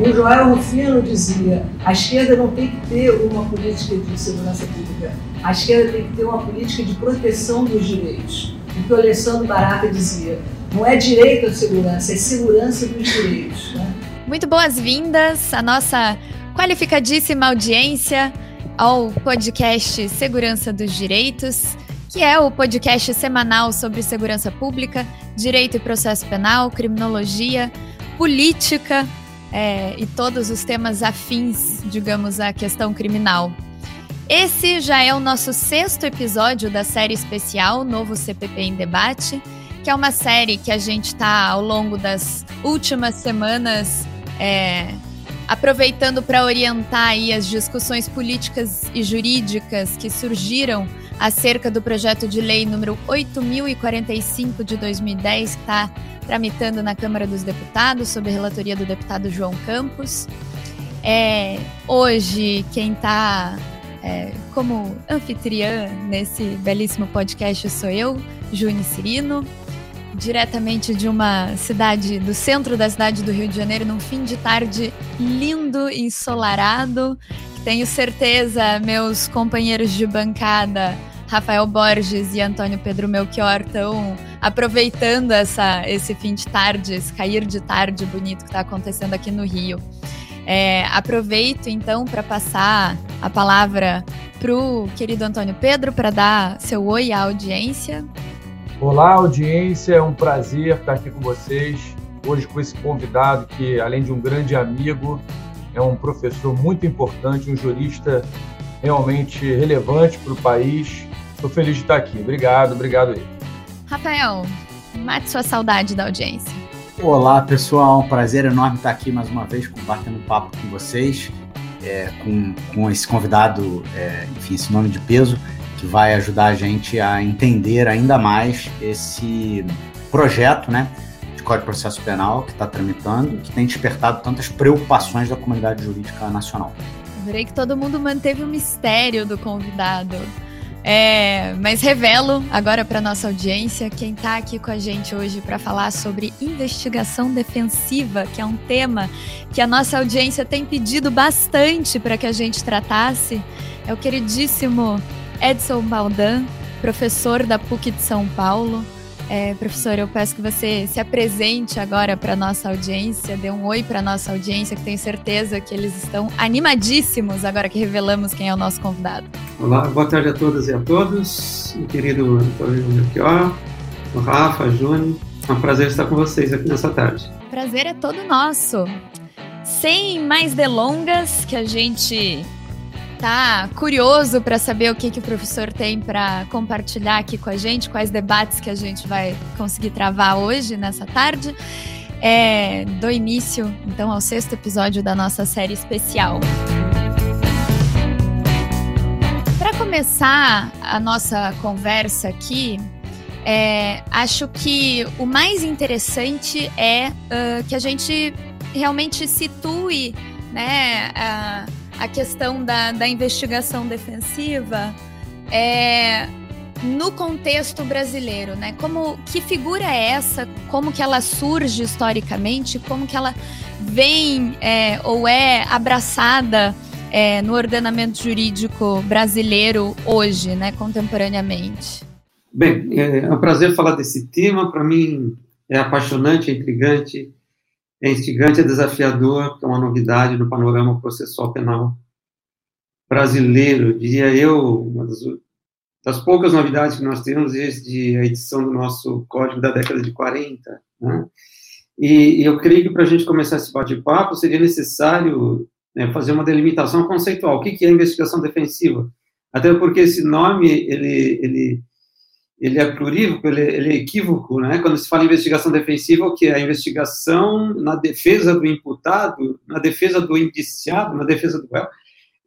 O Joel Rufino dizia: a esquerda não tem que ter uma política de segurança pública, a esquerda tem que ter uma política de proteção dos direitos. O que o Alessandro Barata dizia: não é direito à segurança, é segurança dos direitos. Né? Muito boas-vindas à nossa qualificadíssima audiência ao podcast Segurança dos Direitos, que é o podcast semanal sobre segurança pública, direito e processo penal, criminologia, política é, e todos os temas afins, digamos, à questão criminal. Esse já é o nosso sexto episódio da série especial Novo CPP em Debate, que é uma série que a gente está ao longo das últimas semanas é, aproveitando para orientar as discussões políticas e jurídicas que surgiram acerca do projeto de lei número 8045 de 2010, que está tramitando na Câmara dos Deputados, sob a relatoria do deputado João Campos. É, hoje, quem está é, como anfitriã nesse belíssimo podcast sou eu, Juni Cirino, diretamente de uma cidade, do centro da cidade do Rio de Janeiro, num fim de tarde lindo e ensolarado. Tenho certeza, meus companheiros de bancada, Rafael Borges e Antônio Pedro Melchior, estão aproveitando essa, esse fim de tarde, esse cair de tarde bonito que está acontecendo aqui no Rio. É, aproveito então para passar a palavra para o querido Antônio Pedro para dar seu oi à audiência. Olá, audiência, é um prazer estar aqui com vocês. Hoje com esse convidado que, além de um grande amigo, é um professor muito importante, um jurista realmente relevante para o país. Estou feliz de estar aqui. Obrigado, obrigado aí. Rafael, mate sua saudade da audiência. Olá, pessoal. Um prazer enorme estar aqui mais uma vez compartilhando um papo com vocês, é, com, com esse convidado, é, enfim, esse nome de peso que vai ajudar a gente a entender ainda mais esse projeto, né, de Código de Processo Penal que está tramitando, que tem despertado tantas preocupações da comunidade jurídica nacional. Adorei que todo mundo manteve o mistério do convidado. É, mas revelo agora para nossa audiência quem está aqui com a gente hoje para falar sobre investigação defensiva, que é um tema que a nossa audiência tem pedido bastante para que a gente tratasse. É o queridíssimo Edson Baldan, professor da PUC de São Paulo. É, professor, eu peço que você se apresente agora para nossa audiência, dê um oi para nossa audiência, que tenho certeza que eles estão animadíssimos agora que revelamos quem é o nosso convidado. Olá, boa tarde a todas e a todos, meu querido Antônio Melchior, o Rafa, Júnior. É um prazer estar com vocês aqui nessa tarde. Prazer é todo nosso. Sem mais delongas, que a gente tá curioso para saber o que, que o professor tem para compartilhar aqui com a gente, quais debates que a gente vai conseguir travar hoje, nessa tarde. É, do início, então, ao sexto episódio da nossa série especial. Para começar a nossa conversa aqui, é, acho que o mais interessante é uh, que a gente realmente situe né, uh, a questão da, da investigação defensiva é, no contexto brasileiro, né? Como que figura é essa? Como que ela surge historicamente? Como que ela vem é, ou é abraçada é, no ordenamento jurídico brasileiro hoje, né? Contemporaneamente. Bem, é um prazer falar desse tema. Para mim é apaixonante, é intrigante é instigante, é desafiador, é uma novidade no panorama processual penal brasileiro, diria eu, uma das, das, poucas novidades que nós temos desde a edição do nosso código da década de 40, né? E, e eu creio que para a gente começar esse bate-papo seria necessário né, fazer uma delimitação conceitual. O que, que é investigação defensiva? Até porque esse nome, ele, ele ele é plurívoco, ele, ele, é equívoco, né? Quando se fala em investigação defensiva, o que é a investigação na defesa do imputado, na defesa do indiciado, na defesa do réu.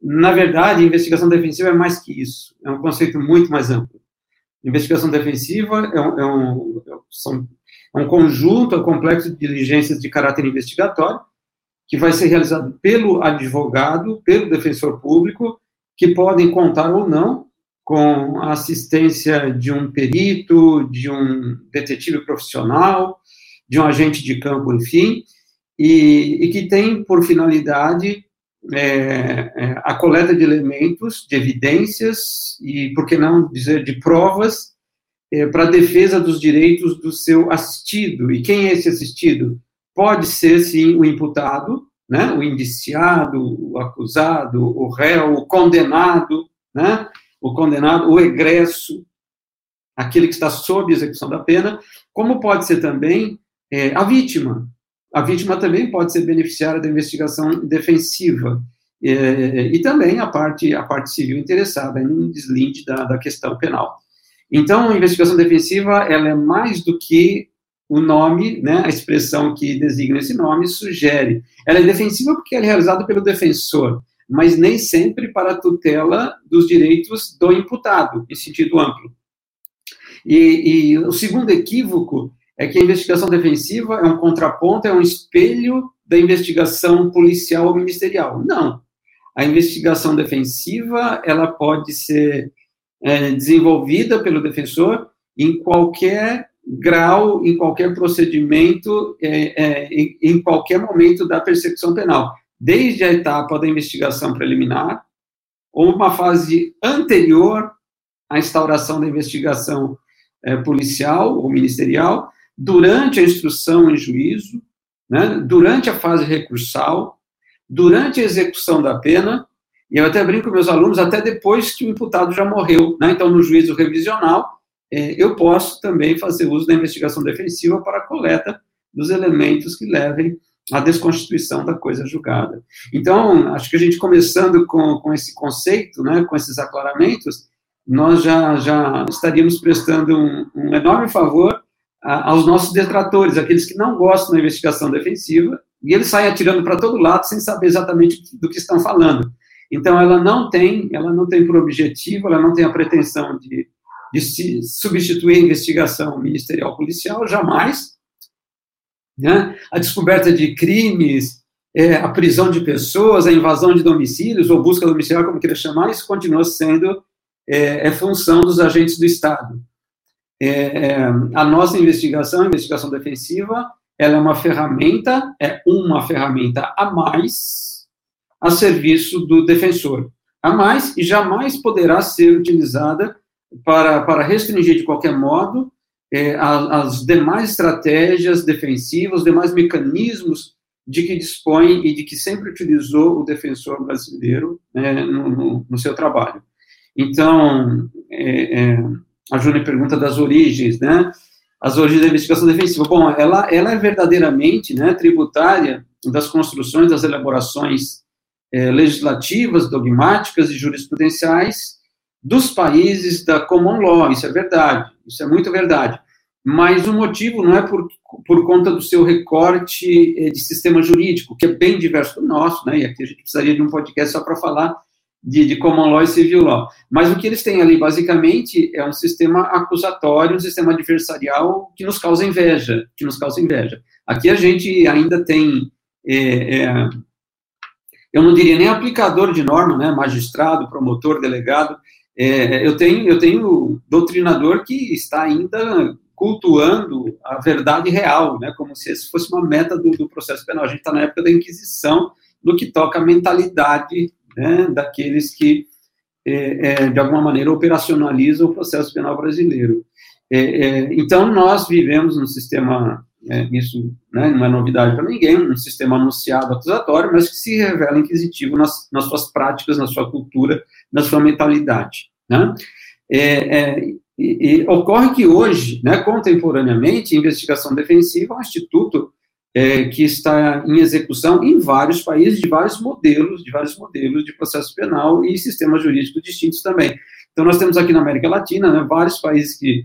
Na verdade, investigação defensiva é mais que isso. É um conceito muito mais amplo. Investigação defensiva é um, é um, são, é um conjunto, é um complexo de diligências de caráter investigatório que vai ser realizado pelo advogado, pelo defensor público, que podem contar ou não com a assistência de um perito, de um detetive profissional, de um agente de campo, enfim, e, e que tem por finalidade é, é, a coleta de elementos, de evidências e, por que não dizer, de provas é, para a defesa dos direitos do seu assistido. E quem é esse assistido? Pode ser, sim, o imputado, né, o indiciado, o acusado, o réu, o condenado, né, o condenado, o egresso, aquele que está sob execução da pena, como pode ser também é, a vítima. A vítima também pode ser beneficiária da investigação defensiva. É, e também a parte, a parte civil interessada em deslinde da, da questão penal. Então, a investigação defensiva ela é mais do que o nome, né, a expressão que designa esse nome sugere. Ela é defensiva porque ela é realizada pelo defensor, mas nem sempre para a tutela dos direitos do imputado, em sentido amplo. E, e, o segundo equívoco é que a investigação defensiva é um contraponto, é um espelho da investigação policial ou ministerial. Não. A investigação defensiva, ela pode ser é, desenvolvida pelo defensor em qualquer grau, em qualquer procedimento, é, é, em, em qualquer momento da persecução penal, desde a etapa da investigação preliminar ou uma fase anterior à instauração da investigação é, policial ou ministerial, durante a instrução em juízo, né, durante a fase recursal, durante a execução da pena, e eu até brinco com meus alunos, até depois que o imputado já morreu. Né, então, no juízo revisional, é, eu posso também fazer uso da investigação defensiva para a coleta dos elementos que levem à desconstituição da coisa julgada. Então, acho que a gente começando com, com esse conceito, né, com esses aclaramentos, nós já, já estaríamos prestando um, um enorme favor a, aos nossos detratores, aqueles que não gostam da investigação defensiva, e eles saem atirando para todo lado sem saber exatamente do que estão falando. Então, ela não tem, ela não tem por objetivo, ela não tem a pretensão de, de substituir a investigação ministerial policial, jamais. Né? A descoberta de crimes, é, a prisão de pessoas, a invasão de domicílios, ou busca domiciliar, como queira chamar, isso continua sendo é, é função dos agentes do Estado. É, é, a nossa investigação, a investigação defensiva, ela é uma ferramenta, é uma ferramenta a mais a serviço do defensor. A mais, e jamais poderá ser utilizada para, para restringir de qualquer modo é, as, demais estratégias defensivas, os demais mecanismos de que dispõe e de que sempre utilizou o defensor brasileiro né, no, no, no seu trabalho. Então, é, é, a Júlia pergunta das origens, né? As origens da investigação defensiva. Bom, ela, ela é verdadeiramente né, tributária das construções, das elaborações é, legislativas, dogmáticas e jurisprudenciais dos países da common law. Isso é verdade, isso é muito verdade. Mas o motivo não é por, por conta do seu recorte é, de sistema jurídico, que é bem diverso do nosso, né? E aqui a gente precisaria de um podcast só para falar de, de common law e civil law. Mas o que eles têm ali, basicamente, é um sistema acusatório, um sistema adversarial que nos causa inveja, que nos causa inveja. Aqui a gente ainda tem, é, é, eu não diria nem aplicador de norma, né, magistrado, promotor, delegado, é, eu tenho eu tenho doutrinador que está ainda cultuando a verdade real, né, como se esse fosse uma meta do, do processo penal. A gente está na época da Inquisição, no que toca a mentalidade né, daqueles que, é, é, de alguma maneira, operacionalizam o processo penal brasileiro. É, é então, nós vivemos num sistema, é, isso né, não é novidade para ninguém, um sistema anunciado acusatório, mas que se revela inquisitivo nas, nas suas práticas, na sua cultura, na sua mentalidade. Né? É, e, e, ocorre que hoje, né, contemporaneamente, investigação defensiva é um instituto é, que está em execução em vários países, de vários modelos, de vários modelos de processo penal e sistemas jurídicos distintos também. Então, nós temos aqui na América Latina né, vários países que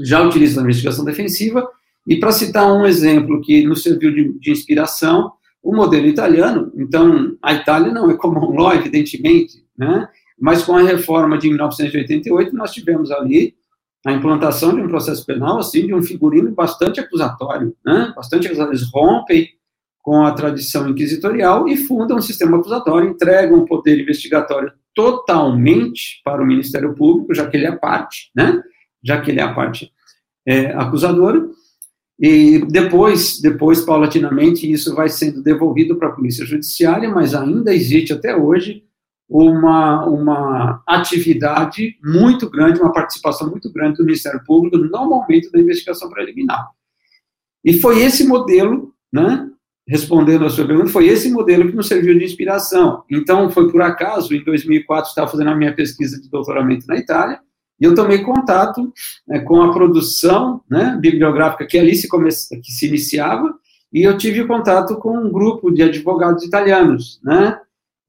já utilizam a investigação defensiva, e para citar um exemplo que nos serviu de, de inspiração, o modelo italiano, então, a Itália não é common law, evidentemente, né, mas com a reforma de 1988, nós tivemos ali a implantação de um processo penal, assim, de um figurino bastante acusatório, né? Bastante eles rompem com a tradição inquisitorial e fundam um sistema acusatório, entregam o poder investigatório totalmente para o Ministério Público, já que ele é parte, né? Já que ele é a parte é, acusadora. E depois, depois, paulatinamente, isso vai sendo devolvido para a Polícia Judiciária, mas ainda existe até hoje uma, uma atividade muito grande, uma participação muito grande do Ministério Público no momento da investigação preliminar. E foi esse modelo, né, respondendo a sua pergunta, foi esse modelo que nos serviu de inspiração. Então, foi por acaso, em 2004, estava fazendo a minha pesquisa de doutoramento na Itália, e eu tomei contato né, com a produção né, bibliográfica que ali se, que se iniciava, e eu tive contato com um grupo de advogados italianos, né,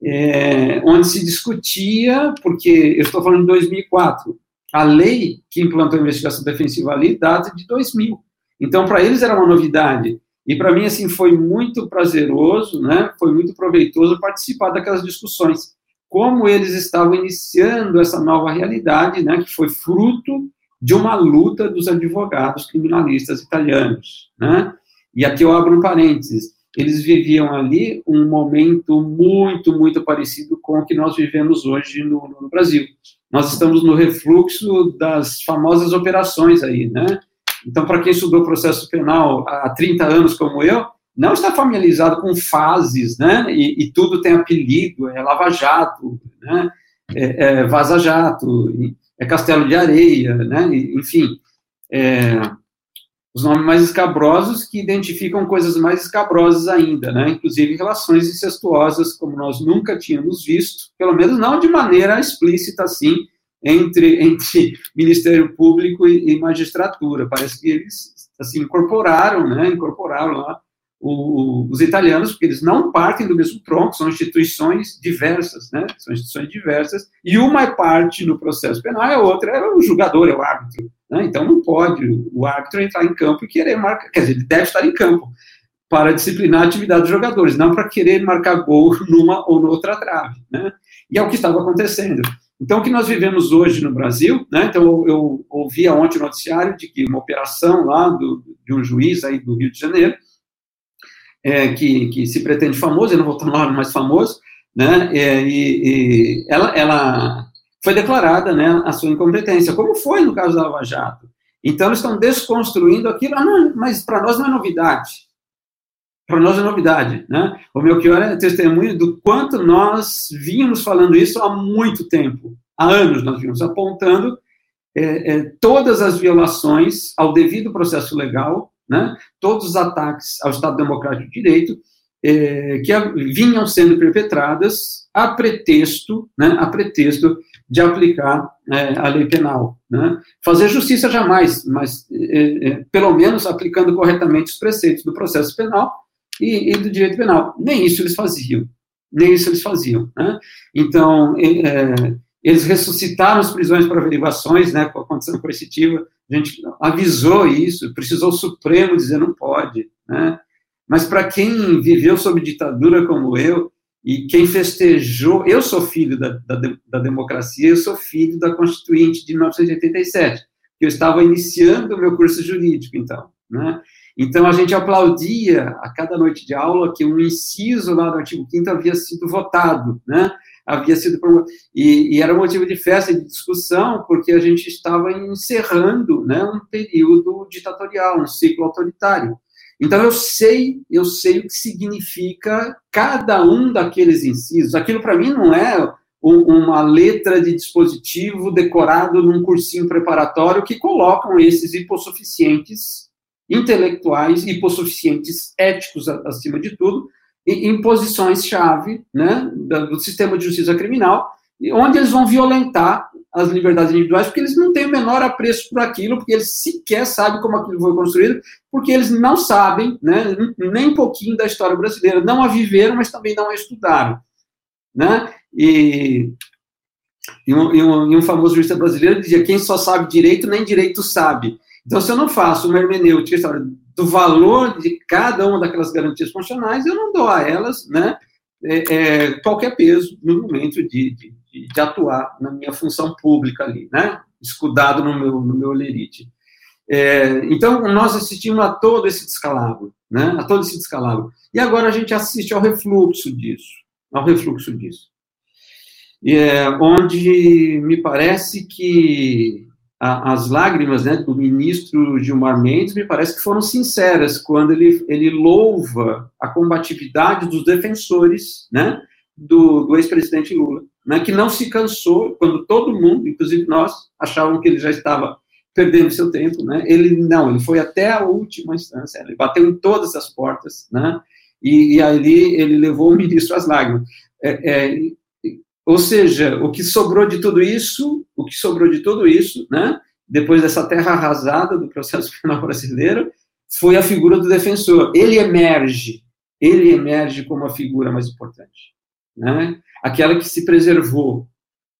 é, onde se discutia, porque eu estou falando de 2004, a lei que implantou a investigação defensiva ali data de 2000. Então, para eles era uma novidade. E para mim, assim, foi muito prazeroso, né? Foi muito proveitoso participar daquelas discussões como eles estavam iniciando essa nova realidade, né, que foi fruto de uma luta dos advogados criminalistas italianos, né? E aqui eu abro um parênteses. Eles viviam ali um momento muito, muito parecido com o que nós vivemos hoje no, no Brasil. Nós estamos no refluxo das famosas operações aí, né? Então, para quem estudou processo penal há 30 anos como eu, não está familiarizado com fases, né? E, e tudo tem apelido, é lava-jato, né? É, é vaza-jato, é castelo de areia, né? Enfim, é, os nomes mais escabrosos que identificam coisas mais escabrosas ainda, né? Inclusive relações incestuosas, como nós nunca tínhamos visto, pelo menos não de maneira explícita assim, entre, entre Ministério Público e, e magistratura. Parece que eles assim incorporaram, né? Incorporaram lá o, os italianos, porque eles não partem do mesmo tronco, são instituições diversas, né? São instituições diversas, e uma é parte no processo penal, a outra é o julgador, é o árbitro. Né? Então não pode o árbitro entrar em campo e querer marcar, quer dizer, ele deve estar em campo para disciplinar a atividade dos jogadores, não para querer marcar gol numa ou noutra trave, né? E é o que estava acontecendo. Então, o que nós vivemos hoje no Brasil, né? Então, eu, eu ouvi ontem o noticiário de que uma operação lá do, de um juiz aí do Rio de Janeiro, é, que, que se pretende famoso, eu não vou tomar nome mais famoso, né, é, e, e ela, ela foi declarada né, a sua incompetência, como foi no caso da Lava Jato. Então, eles estão desconstruindo aquilo, ah, não, mas para nós não é novidade. Para nós é novidade. Né? O Melchior é testemunho do quanto nós vínhamos falando isso há muito tempo. Há anos nós vínhamos apontando é, é, todas as violações ao devido processo legal né, todos os ataques ao Estado Democrático de Direito é, que vinham sendo perpetradas a pretexto, né, a pretexto de aplicar é, a lei penal. Né. Fazer justiça jamais, mas é, pelo menos aplicando corretamente os preceitos do processo penal e, e, do direito penal. Nem isso eles faziam, nem isso eles faziam. Né. Então, eles ressuscitaram as prisões para averiguações, né, com a condição coercitiva, a gente avisou isso, precisou o Supremo dizer não pode, né? Mas para quem viveu sob ditadura como eu, e quem festejou, eu sou filho da, da, da democracia, eu sou filho da Constituinte de 1987, eu estava iniciando o meu curso jurídico, então, né? Então, a gente aplaudia a cada noite de aula que um inciso lá do artigo 5 havia sido votado, né? havia sido e, e, era motivo de festa e de discussão porque a gente estava encerrando né, um período ditatorial, um ciclo autoritário. Então eu sei, eu sei o que significa cada um daqueles incisos. Aquilo para mim não é um, uma letra de dispositivo decorado num cursinho preparatório que colocam esses hipossuficientes intelectuais, hipossuficientes éticos acima de tudo, em posições-chave né, do sistema de justiça criminal, onde eles vão violentar as liberdades individuais, porque eles não têm o menor apreço por aquilo, porque eles sequer sabem como aquilo foi construído, porque eles não sabem né, nem um pouquinho da história brasileira, não a viveram, mas também não a estudaram. Né? E, e, e, um, e um famoso jurista brasileiro dizia: quem só sabe direito, nem direito sabe. Então, se eu não faço uma hermenêutica do valor de cada uma daquelas garantias funcionais, eu não dou a elas né, é, é, qualquer peso no momento de, de, de, atuar na minha função pública ali, né, escudado no meu, no meu lerite. É, então, nós assistimos a todo esse descalabro, né, a todo esse descalabro. E agora a gente assiste ao refluxo disso, ao refluxo disso. É, onde me parece que a, as lágrimas né, do ministro Gilmar Mendes me parece que foram sinceras quando ele, ele louva a combatividade dos defensores né, do, do ex-presidente Lula, né, que não se cansou, quando todo mundo, inclusive nós, achavam que ele já estava perdendo seu tempo, né, ele não, ele foi até a última instância, ele bateu em todas as portas, né, e, e ali ele levou o ministro às lágrimas. É, é, ou seja, o que sobrou de tudo isso, o que sobrou de tudo isso, né, depois dessa terra arrasada do processo penal brasileiro, foi a figura do defensor. Ele emerge, ele emerge como a figura mais importante, né? Aquela que se preservou,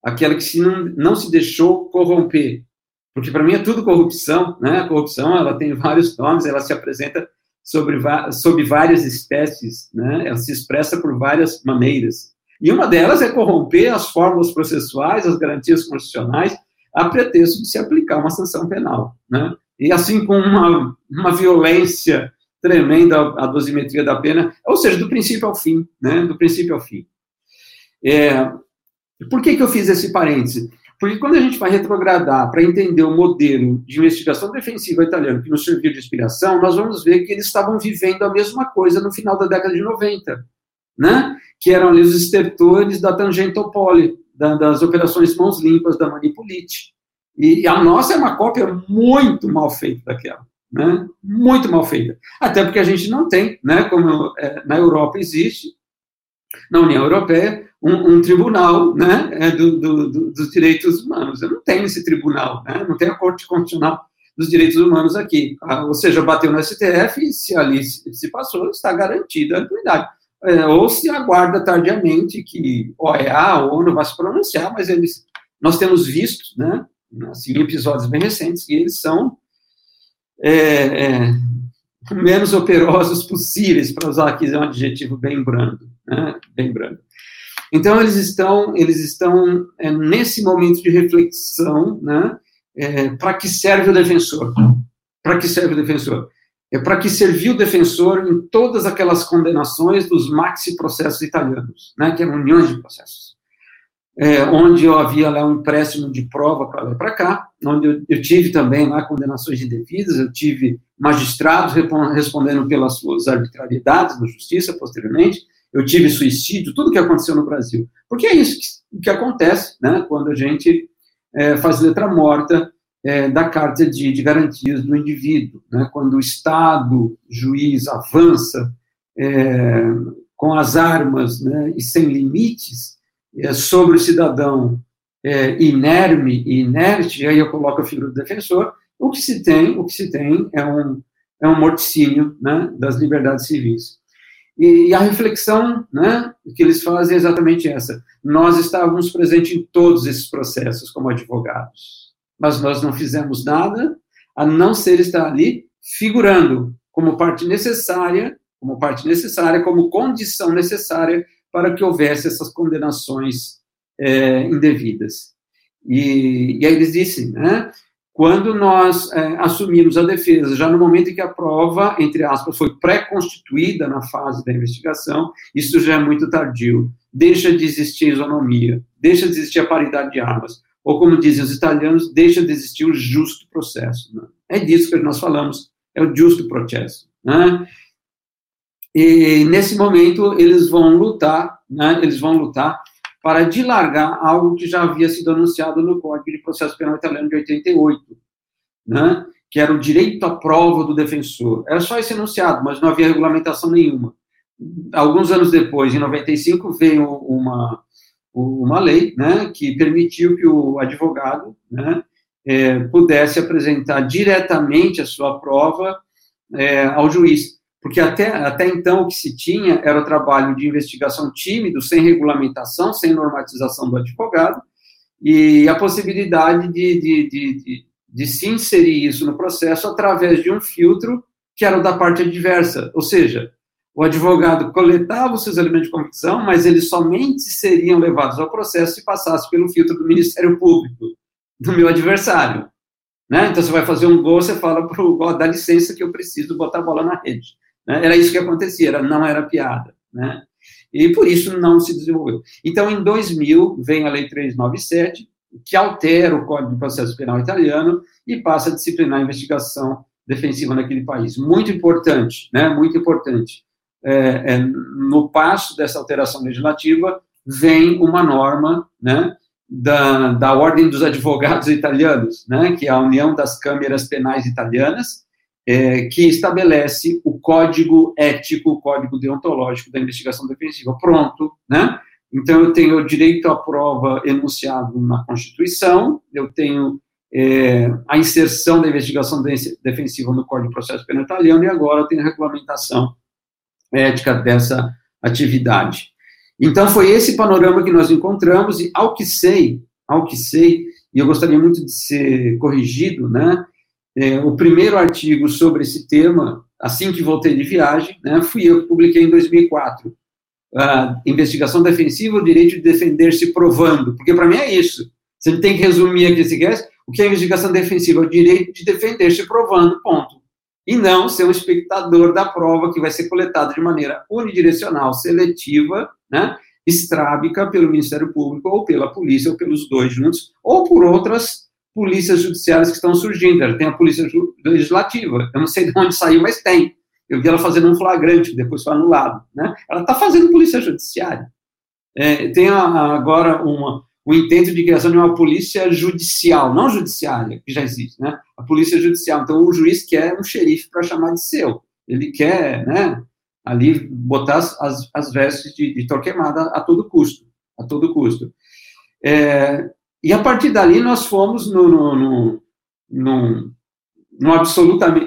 aquela que se não, não se deixou corromper, porque para mim é tudo corrupção, né? A corrupção ela tem vários nomes, ela se apresenta sobre sob várias espécies, né? Ela se expressa por várias maneiras. E uma delas é corromper as fórmulas processuais, as garantias constitucionais, a pretexto de se aplicar uma sanção penal. Né? E assim com uma, uma violência tremenda a dosimetria da pena, ou seja, do princípio ao fim, né? do princípio ao fim. É, por que, que eu fiz esse parêntese? Porque quando a gente vai retrogradar para entender o modelo de investigação defensiva italiano que nos serviu de inspiração, nós vamos ver que eles estavam vivendo a mesma coisa no final da década de 90 né? que eram ali os estertores da Tangentopoli, da, das operações mãos limpas da Manipulite. E a nossa é uma cópia muito mal feita daquela, né? muito mal feita. Até porque a gente não tem, né, como é, na Europa existe, na União Europeia, um, um tribunal né, é, do, do, do, dos direitos humanos. Eu não tenho esse tribunal, né? não tem a Corte Constitucional dos Direitos Humanos aqui. Ah, ou seja, bateu no STF e se ali se passou, está garantida a impunidade é, ou se aguarda tardiamente que OEA, ou ONU vai se pronunciar, mas eles, nós temos visto, né, assim, episódios bem recentes, que eles são é, é, menos operosos possíveis, para usar aqui um adjetivo bem brando, né, bem brando. Então, eles estão, eles estão é, nesse momento de reflexão, né, é, para que serve o defensor? Para que serve o defensor? É para que serviu o defensor em todas aquelas condenações dos maxi processos italianos, né, que eram milhões de processos, é, onde eu havia lá um empréstimo de prova para lá e para cá, onde eu, eu, tive também lá condenações indevidas, eu tive magistrados respondendo pelas suas arbitrariedades na justiça posteriormente, eu tive suicídio, tudo que aconteceu no Brasil. Porque é isso que, que acontece né, quando a gente é, faz letra morta é, da Carta de, de, Garantias do Indivíduo. Né? Quando o Estado, juiz, avança é, com as armas né, e sem limites é, sobre o cidadão é, inerme e inerte, aí eu coloco a figura do defensor, o que se tem, o que se tem é um, é um morticínio né, das liberdades civis. E, e a reflexão né, que eles fazem é exatamente essa. Nós estávamos presentes em todos esses processos como advogados mas nós não fizemos nada a não ser estar ali figurando como parte necessária, como parte necessária, como condição necessária para que houvesse essas condenações é, indevidas. E, e, aí eles dizem, né, quando nós é, assumimos a defesa, já no momento em que a prova, entre aspas, foi pré-constituída na fase da investigação, isso já é muito tardio. Deixa de existir isonomia, deixa de existir a paridade de armas ou como dizem os italianos, deixa de existir o justo processo. Né? É disso que nós falamos, é o justo processo. Né? E nesse momento eles vão lutar, né? eles vão lutar para dilargar algo que já havia sido anunciado no Código de Processo Penal Italiano de 88, né? que era o direito à prova do defensor. Era só esse enunciado, mas não havia regulamentação nenhuma. Alguns anos depois, em 95, veio uma, uma lei né, que permitiu que o advogado né, é, pudesse apresentar diretamente a sua prova é, ao juiz. Porque até, até então o que se tinha era o trabalho de investigação tímido, sem regulamentação, sem normatização do advogado, e a possibilidade de, de, de, de, de se inserir isso no processo através de um filtro que era da parte adversa, ou seja, o advogado coletava os seus elementos de convicção, mas eles somente seriam levados ao processo se passasse pelo filtro do Ministério Público, do meu adversário. Né? Então, você vai fazer um gol, você fala para o gol, dá licença que eu preciso botar a bola na rede. Né? Era isso que acontecia, era, não era piada. Né? E por isso não se desenvolveu. Então, em 2000, vem a Lei 397, que altera o Código de Processo Penal italiano e passa a disciplinar a investigação defensiva naquele país. Muito importante, né? Muito importante. É, é, no passo dessa alteração legislativa vem uma norma, né? Da, da Ordem dos Advogados Italianos, né? Que é a União das Câmeras Penais Italianas, é, que estabelece o código ético, o código deontológico da investigação defensiva. Pronto, né? Então, eu tenho o direito à prova enunciado na Constituição, eu tenho é, a inserção da investigação defensiva no Código de Processo Penal italiano e agora eu tenho a regulamentação ética dessa atividade. Então, foi esse panorama que nós encontramos e, ao que sei, ao que sei, e eu gostaria muito de ser corrigido, né, é, o primeiro artigo sobre esse tema, assim que voltei de viagem, né, fui eu que publiquei em 2004. A investigação defensiva, o direito de defender-se provando, porque para mim é isso. Você tem que resumir aqui, se quer, o que é investigação defensiva? O direito de defender-se provando, ponto. E não ser um espectador da prova que vai ser coletada de maneira unidirecional, seletiva, né, estrábica pelo Ministério Público, ou pela polícia, ou pelos dois juntos, ou por outras polícias judiciárias que estão surgindo. Tem a polícia legislativa, eu não sei de onde saiu, mas tem. Eu vi ela fazendo um flagrante, depois foi anulado. Né? Ela está fazendo polícia judiciária. É, tem a, agora uma, o intento de criação de uma polícia judicial, não judiciária, que já existe, né? A polícia judicial. Então, o juiz quer um xerife para chamar de seu. Ele quer, né, ali botar as, as vestes de, de Torquemada a todo custo, a todo custo. É, e a partir dali nós fomos no, no, no, no, no,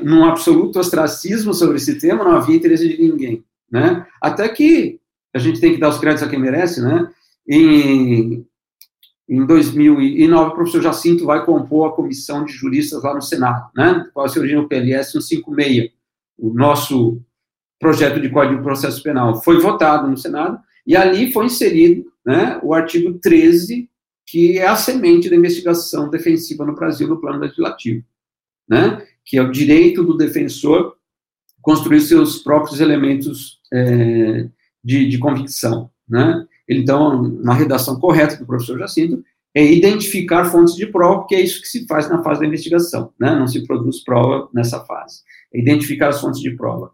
num absoluto ostracismo sobre esse tema, não havia interesse de ninguém, né? Até que a gente tem que dar os créditos a quem merece, né? Em, em 2009, o professor Jacinto vai compor a comissão de juristas lá no Senado, né? Qual se origina o PLS 156, o nosso projeto de Código de Processo Penal. Foi votado no Senado e ali foi inserido né, o artigo 13 que é a semente da investigação defensiva no Brasil no plano legislativo, né? que é o direito do defensor construir seus próprios elementos é, de, de, convicção. Né? Então, na redação correta do professor Jacinto, é identificar fontes de prova, que é isso que se faz na fase da investigação, né? não se produz prova nessa fase. É identificar as fontes de prova.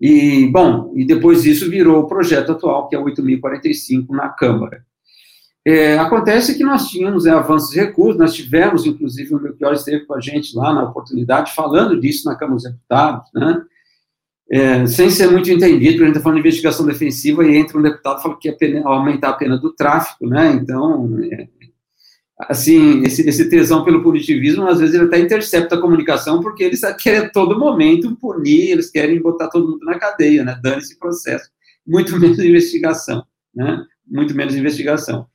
E, bom, e depois disso virou o projeto atual, que é o 8.045 na Câmara. É, acontece que nós tínhamos é, avanços de recursos, nós tivemos, inclusive, o Melchior esteve com a gente lá na oportunidade, falando disso na Câmara dos Deputados, né? É, sem ser muito entendido, porque a gente está falando de investigação defensiva e entra um deputado e fala que ia aumentar a pena do tráfico, né? Então, é, assim, esse, esse, tesão pelo punitivismo, às vezes ele até intercepta a comunicação, porque eles querem a todo momento punir, eles querem botar todo mundo na cadeia, né? Dando esse processo. Muito menos investigação, né? Muito menos investigação.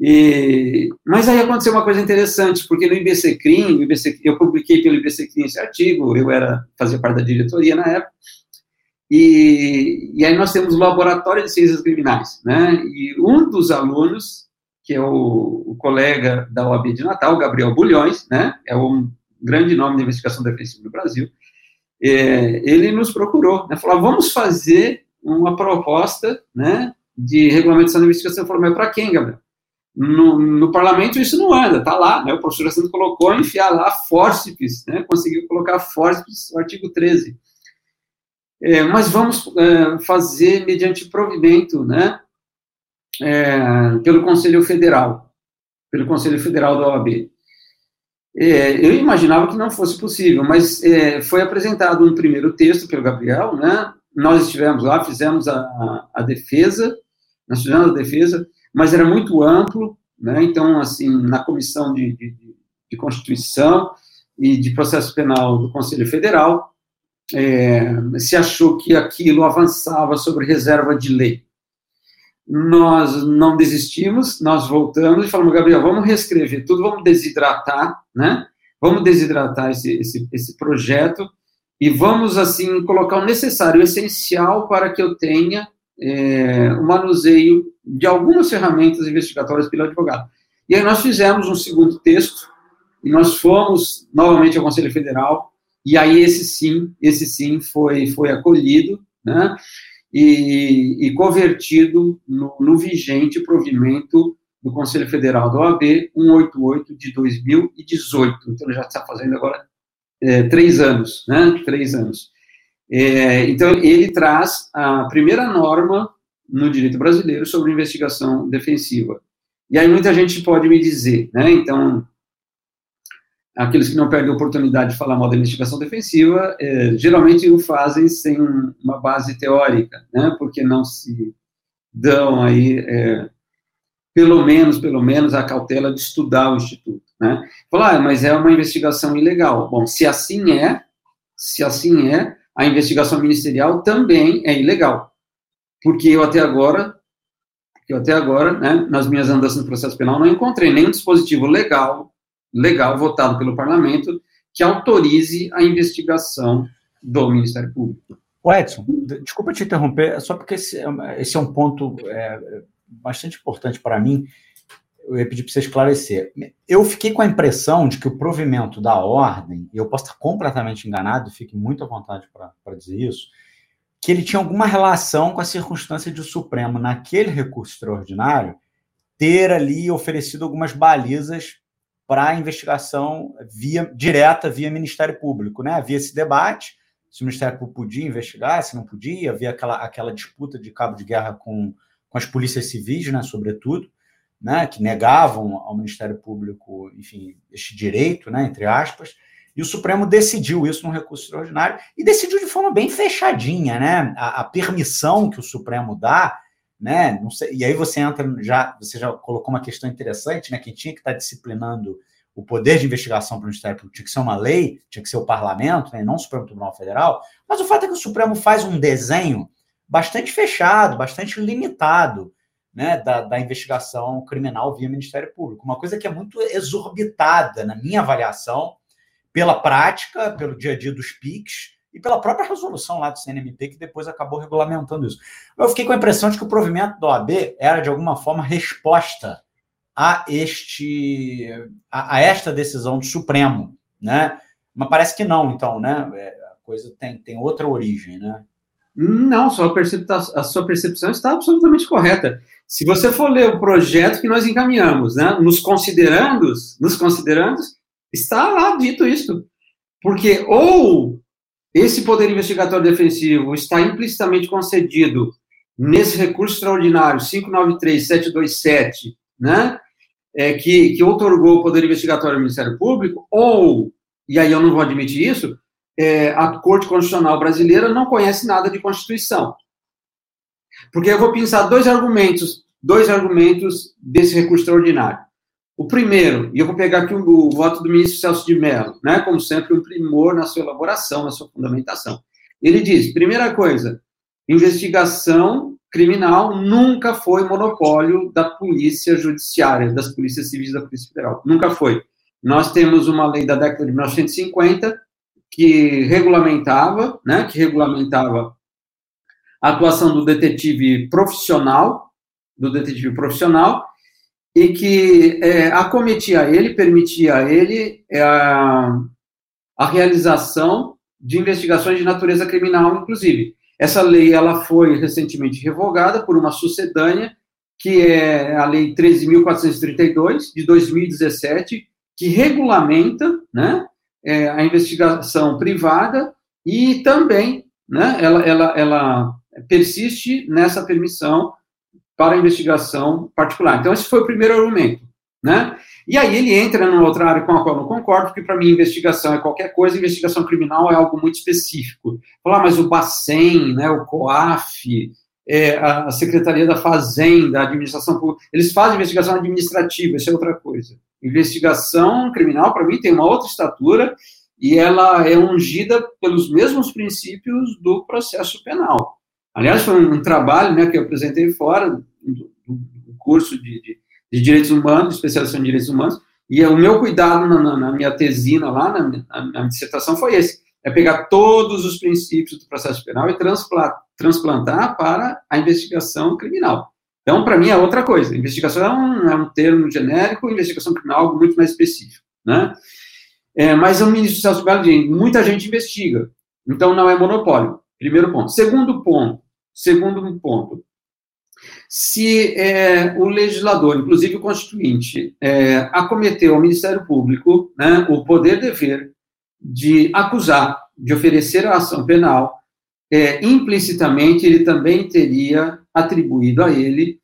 E, mas aí aconteceu uma coisa interessante, porque no IBCCRIM, IBC, eu publiquei pelo IBCCRIM esse artigo, eu era fazia parte da diretoria na época, e, e aí nós temos o Laboratório de Ciências Criminais, né? E um dos alunos, que é o, o colega da OAB de Natal, Gabriel Bulhões, né? É um grande nome de investigação defensiva no Brasil, é, ele nos procurou, né? Falou, vamos fazer uma proposta, né? De regulamentação da investigação. Mas para quem, Gabriel? No, no, parlamento isso não anda, está lá, né? o professor Jacinto colocou enfiar lá fórceps, né? conseguiu colocar fórceps artigo 13. É, mas vamos é, fazer mediante provimento, né? É, pelo Conselho Federal, pelo Conselho Federal da OAB. É, eu imaginava que não fosse possível, mas é, foi apresentado um primeiro texto pelo Gabriel, né? Nós estivemos lá, fizemos a, a, a defesa, nós fizemos a defesa, mas era muito amplo, né? Então, assim, na comissão de, de, de Constituição e de Processo Penal do Conselho Federal, é, se achou que aquilo avançava sobre reserva de lei. Nós não desistimos, nós voltamos e falamos, Gabriel, vamos reescrever tudo, vamos desidratar, né? Vamos desidratar esse, esse, esse projeto e vamos, assim, colocar o necessário, o essencial para que eu tenha é, o manuseio de algumas ferramentas investigatórias pelo advogado. E aí nós fizemos um segundo texto, e nós fomos novamente ao Conselho Federal, e aí esse sim, esse sim foi, foi acolhido, né, e, e convertido no, no vigente provimento do Conselho Federal da OAB 188 de 2018. Então, já está fazendo agora é, três anos, né? Três anos. É, então, ele traz a primeira norma no direito brasileiro sobre investigação defensiva. E aí muita gente pode me dizer, né? Então, aqueles que não perdem a oportunidade de falar mal da investigação defensiva, é, geralmente o fazem sem uma base teórica, né? Porque não se dão aí, é, pelo menos, pelo menos, a cautela de estudar o Instituto, né? Falar, ah, mas é uma investigação ilegal. Bom, se assim é, se assim é, a investigação ministerial também é ilegal. Porque eu até agora, eu até agora, né, nas minhas andanças no processo penal, não encontrei nenhum dispositivo legal legal votado pelo parlamento que autorize a investigação do Ministério Público. O Edson, desculpa te interromper, só porque esse, é esse é um ponto é, bastante importante para mim. Eu ia pedir para você esclarecer. Eu fiquei com a impressão de que o provimento da ordem, e eu posso estar completamente enganado, fique muito à vontade para dizer isso, que ele tinha alguma relação com a circunstância de o Supremo, naquele recurso extraordinário, ter ali oferecido algumas balizas para investigação via direta via Ministério Público, né? Havia esse debate se o Ministério Público podia investigar, se não podia, havia aquela, aquela disputa de cabo de guerra com, com as polícias civis, né, sobretudo, né, que negavam ao Ministério Público, enfim, este direito, né, entre aspas, e o Supremo decidiu isso num recurso extraordinário e decidiu de forma bem fechadinha, né, a, a permissão que o Supremo dá né? Sei, e aí você entra já, você já colocou uma questão interessante, né? Quem tinha que estar disciplinando o poder de investigação para o Ministério Público tinha que ser uma lei, tinha que ser o parlamento, né? não o Supremo Tribunal Federal. Mas o fato é que o Supremo faz um desenho bastante fechado, bastante limitado, né, da, da investigação criminal via Ministério Público. Uma coisa que é muito exorbitada, na minha avaliação, pela prática, pelo dia a dia dos PICs, e pela própria resolução lá do CNMP, que depois acabou regulamentando isso. Eu fiquei com a impressão de que o provimento da OAB era, de alguma forma, resposta a, este, a, a esta decisão do Supremo, né? Mas parece que não, então, né? É, a coisa tem, tem outra origem, né? Não, sua a sua percepção está absolutamente correta. Se você for ler o projeto que nós encaminhamos, né, nos considerandos, nos considerandos, está lá dito isso. Porque ou esse poder investigatório defensivo está implicitamente concedido nesse recurso extraordinário 593727, né, é, que, que otorgou o poder investigatório ao Ministério Público, ou, e aí eu não vou admitir isso, é, a Corte Constitucional Brasileira não conhece nada de Constituição. Porque eu vou pensar dois argumentos, dois argumentos desse recurso extraordinário. O primeiro, e eu vou pegar aqui o, o, voto do ministro Celso de Mello, né, como sempre, um primor na sua elaboração, na sua fundamentação. Ele diz: primeira coisa, investigação criminal nunca foi monopólio da polícia judiciária, das polícias civis da Polícia Federal. Nunca foi. Nós temos uma lei da década de 1950 que regulamentava, né, que regulamentava a atuação do detetive profissional, do detetive profissional, e que é, acometia ele, permitia a ele é, a, a realização de investigações de natureza criminal, inclusive. Essa lei ela foi recentemente revogada por uma sucedânea, que é a Lei 13.432, de 2017, que regulamenta né, é, a investigação privada e também né, ela, ela, ela persiste nessa permissão para a investigação particular. Então, esse foi o primeiro argumento, né? E aí ele entra numa outra área com a qual eu não concordo, porque para mim investigação é qualquer coisa, investigação criminal é algo muito específico. Falar, mas o Bacen, né, o COAF, é, a Secretaria da Fazenda, a Administração Pública, eles fazem investigação administrativa, isso é outra coisa. Investigação criminal, para mim, tem uma outra estatura e ela é ungida pelos mesmos princípios do processo penal. Aliás, foi um trabalho né, que eu apresentei fora do, curso de, de, de, Direitos Humanos, especialização em Direitos Humanos, e o meu cuidado na, na, na minha tesina lá, na, na, na, dissertação, foi esse: é pegar todos os princípios do processo penal e transplantar para a investigação criminal. Então, para mim, é outra coisa. Investigação é um, é um termo genérico, investigação criminal é algo muito mais específico. Né? É, mas o ministro Celso Galdini, muita gente investiga, então não é monopólio. Primeiro ponto. Segundo ponto, segundo ponto. Se é, o legislador, inclusive o constituinte, é, acometeu ao Ministério Público né, o poder-dever de acusar, de oferecer a ação penal, é, implicitamente ele também teria atribuído a ele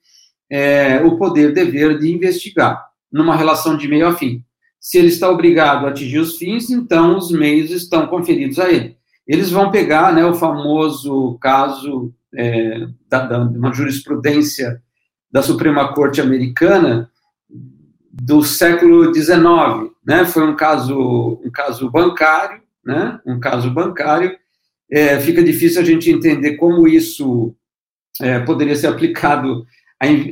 é, o poder-dever de investigar, numa relação de meio a fim. Se ele está obrigado a atingir os fins, então os meios estão conferidos a ele. Eles vão pegar né, o famoso caso é, da, da, uma jurisprudência da Suprema Corte Americana do século XIX, né? Foi um caso, um caso bancário, né? Um caso bancário. É, fica difícil a gente entender como isso é, poderia ser aplicado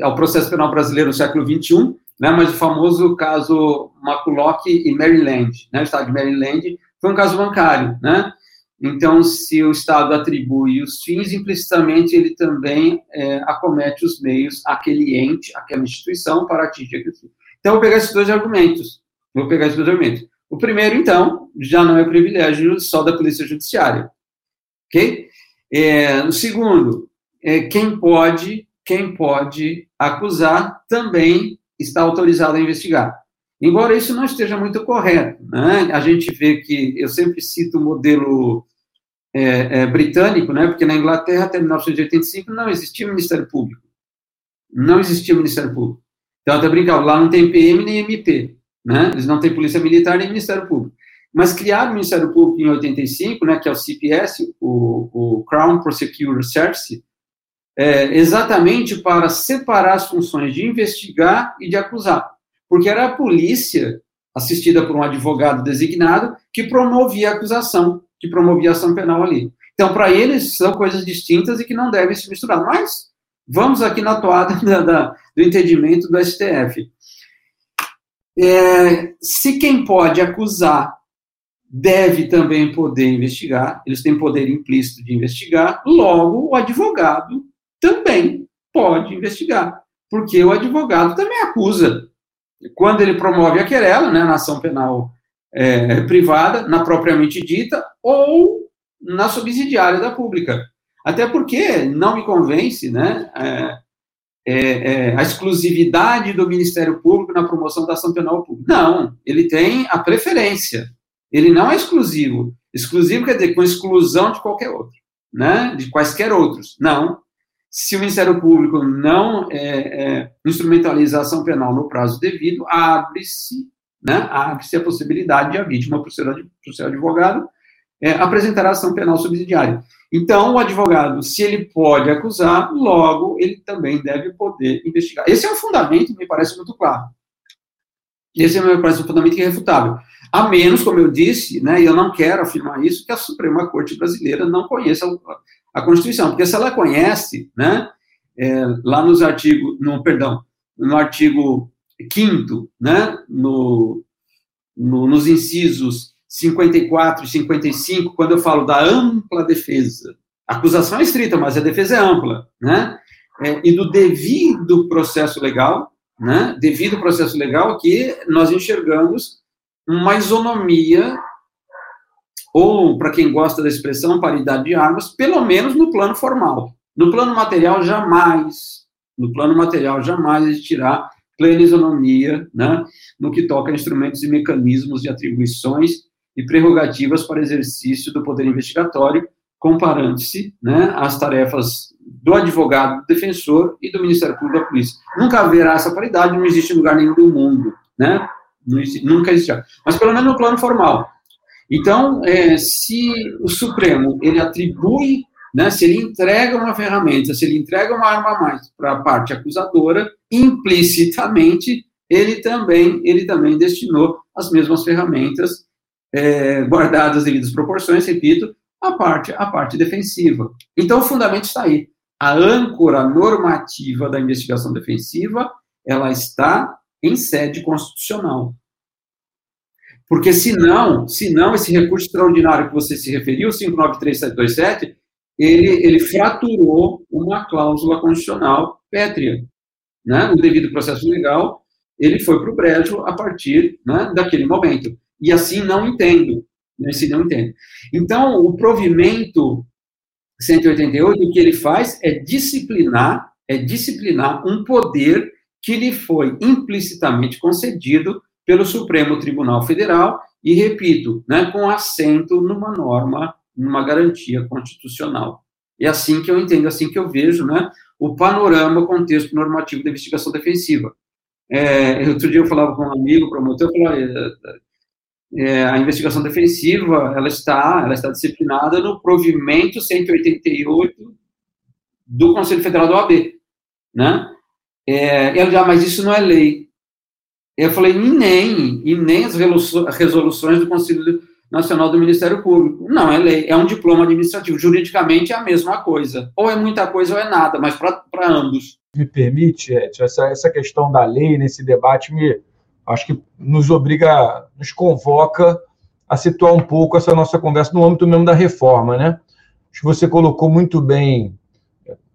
ao processo penal brasileiro no século XXI, né? Mas o famoso caso McCulloch e Maryland, né? O estado de Maryland foi um caso bancário, né? Então, se o Estado atribui os fins, implicitamente ele também é, acomete os meios àquele ente, àquela instituição para atingir aquele fim. Então, vou pegar esses dois argumentos. Vou pegar esses dois argumentos. O primeiro, então, já não é privilégio só da Polícia Judiciária. Ok? É, o segundo, é, quem pode, quem pode acusar também está autorizado a investigar. Embora isso não esteja muito correto, né? a gente vê que, eu sempre cito o modelo é, é, britânico, né? Porque na Inglaterra até 1985 não existia Ministério Público, não existia Ministério Público. Então até brincava, lá não tem PM nem MP, né? Eles não têm Polícia Militar nem Ministério Público. Mas criaram o Ministério Público em 85, né? Que é o CPS, o, o Crown Prosecutor Service, é, exatamente para separar as funções de investigar e de acusar, porque era a polícia assistida por um advogado designado que promovia a acusação que promovia ação penal ali. Então, para eles, são coisas distintas e que não devem se misturar. Mas, vamos aqui na toada da, da, do entendimento do STF. É, se quem pode acusar deve também poder investigar, eles têm poder implícito de investigar, logo o advogado também pode investigar, porque o advogado também acusa. Quando ele promove a querela, né, na ação penal é, privada, na propriamente dita, ou na subsidiária da pública. Até porque não me convence né, é, é, é, a exclusividade do Ministério Público na promoção da ação penal pública. Não, ele tem a preferência. Ele não é exclusivo. Exclusivo quer dizer com exclusão de qualquer outro, né, de quaisquer outros. Não. Se o Ministério Público não é, é, instrumentaliza a ação penal no prazo devido, abre-se né, abre-se a possibilidade de a vítima, ser, por ser advogado, é, apresentar a ação penal subsidiária. Então, o advogado, se ele pode acusar, logo ele também deve poder investigar. Esse é um fundamento, me parece muito claro. Esse me parece um fundamento irrefutável. A menos, como eu disse, né, e eu não quero afirmar isso, que a Suprema Corte Brasileira não conheça a, a Constituição. Porque se ela conhece, né, é, lá nos artigos, no, perdão, no artigo quinto, né, no, no, nos incisos 54 e 55, quando eu falo da ampla defesa, a acusação é estrita, mas a defesa é ampla, né, é, e do devido processo legal, né, devido processo legal que nós enxergamos uma isonomia ou, para quem gosta da expressão, paridade de armas, pelo menos no plano formal. No plano material, jamais, no plano material, jamais existirá plena isonomia, né, no que toca a instrumentos e mecanismos de atribuições e prerrogativas para exercício do poder investigatório, comparando-se né, às tarefas do advogado, do defensor e do Ministério Público da Polícia. Nunca haverá essa paridade, não existe em lugar nenhum do mundo, né? nunca existirá. Mas pelo menos no plano formal. Então, é, se o Supremo ele atribui né, se ele entrega uma ferramenta, se ele entrega uma arma a mais para a parte acusadora, implicitamente ele também, ele também destinou as mesmas ferramentas, é, guardadas as devidas proporções, repito, à parte, à parte defensiva. Então, o fundamento está aí. A âncora normativa da investigação defensiva, ela está em sede constitucional. Porque senão, senão esse recurso extraordinário que você se referiu, 593727, ele, ele fraturou uma cláusula constitucional pétrea. Né? O devido processo legal, ele foi para o brejo a partir né, daquele momento. E assim não entendo. Né? Assim não entendo. Então, o provimento 188, o que ele faz é disciplinar, é disciplinar um poder que lhe foi implicitamente concedido pelo Supremo Tribunal Federal e, repito, né, com assento numa norma, numa garantia constitucional. É assim que eu entendo, assim que eu vejo né, o panorama, o contexto normativo da investigação defensiva. É, outro dia eu falava com um amigo, promotor, eu falava, é, a investigação defensiva, ela está, ela está disciplinada no provimento 188 do Conselho Federal do OAB, né? É, ela já, mas isso não é lei. Eu falei, e nem, e nem as resoluções do Conselho Nacional do Ministério Público. Não, é lei, é um diploma administrativo. Juridicamente é a mesma coisa. Ou é muita coisa ou é nada, mas para ambos. Me permite, Edson, essa, essa questão da lei nesse debate me, acho que nos obriga, nos convoca a situar um pouco essa nossa conversa no âmbito mesmo da reforma, né? Acho que você colocou muito bem,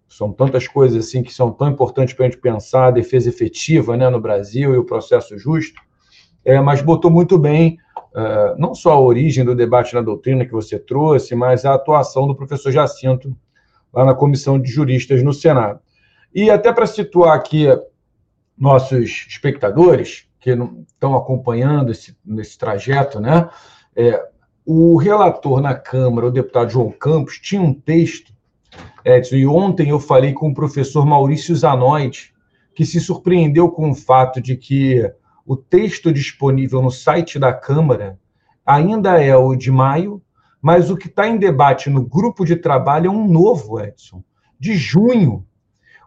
são tantas coisas assim que são tão importantes para a gente pensar, a defesa efetiva né, no Brasil e o processo justo, é, mas botou muito bem uh, não só a origem do debate na doutrina que você trouxe, mas a atuação do professor Jacinto lá na comissão de juristas no Senado. E até para situar aqui nossos espectadores, que estão acompanhando esse, esse trajeto, né? É, o relator na Câmara, o deputado João Campos, tinha um texto, Edson, e ontem eu falei com o professor Maurício Zanoide, que se surpreendeu com o fato de que o texto disponível no site da Câmara ainda é o de maio, mas o que está em debate no grupo de trabalho é um novo, Edson, de junho,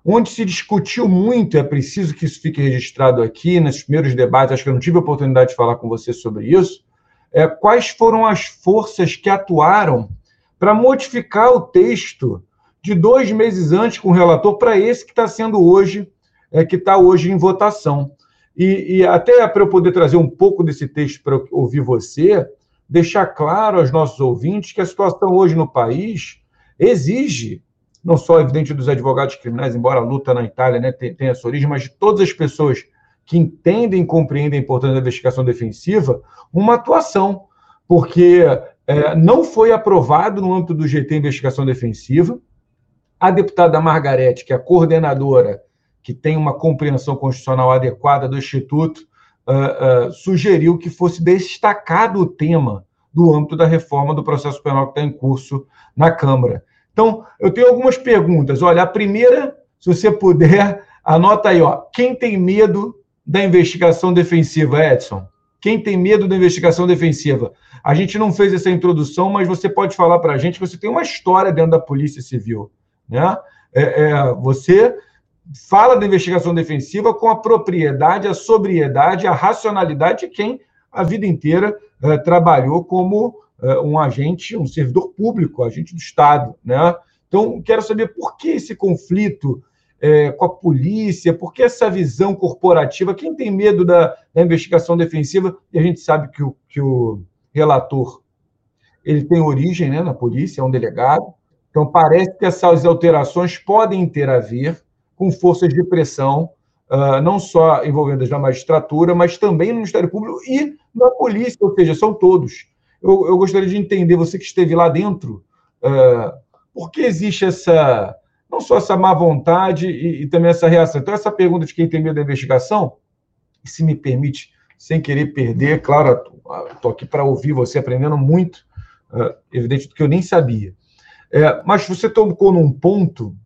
onde se discutiu muito, é preciso que isso fique registrado aqui, nos primeiros debates, acho que eu não tive a oportunidade de falar com você sobre isso, é, quais foram as forças que atuaram para modificar o texto de dois meses antes com o relator para esse que está sendo hoje, é, que está hoje em votação. E, e até para eu poder trazer um pouco desse texto para ouvir você, deixar claro aos nossos ouvintes que a situação hoje no país exige não só evidente dos advogados criminais, embora a luta na Itália né, tenha essa origem, mas de todas as pessoas que entendem e compreendem a importância da investigação defensiva, uma atuação, porque é, não foi aprovado no âmbito do GT Investigação Defensiva. A deputada Margarete, que é a coordenadora, que tem uma compreensão constitucional adequada do Instituto, uh, uh, sugeriu que fosse destacado o tema do âmbito da reforma do processo penal que está em curso na Câmara. Então, eu tenho algumas perguntas. Olha, a primeira, se você puder, anota aí, ó. Quem tem medo da investigação defensiva, Edson? Quem tem medo da investigação defensiva? A gente não fez essa introdução, mas você pode falar para a gente que você tem uma história dentro da Polícia Civil, né? É, é, você fala da investigação defensiva com a propriedade, a sobriedade, a racionalidade de quem a vida inteira é, trabalhou como eh, um agente, um servidor público, agente do Estado. Né? Então, quero saber por que esse conflito é, com a polícia, por que essa visão corporativa? Quem tem medo da, da investigação defensiva? E a gente sabe que o, que o relator ele tem origem né, na polícia, é um delegado. Então, parece que essas alterações podem ter a ver com forças de pressão, uh, não só envolvendo a magistratura, mas também no Ministério Público e na polícia, ou seja, são todos eu, eu gostaria de entender, você que esteve lá dentro, uh, por que existe essa, não só essa má vontade e, e, também essa reação? Então, essa pergunta de quem tem medo da investigação, se me permite, sem querer perder, claro, estou aqui para ouvir você aprendendo muito, uh, evidente do que eu nem sabia. É, mas você tocou num ponto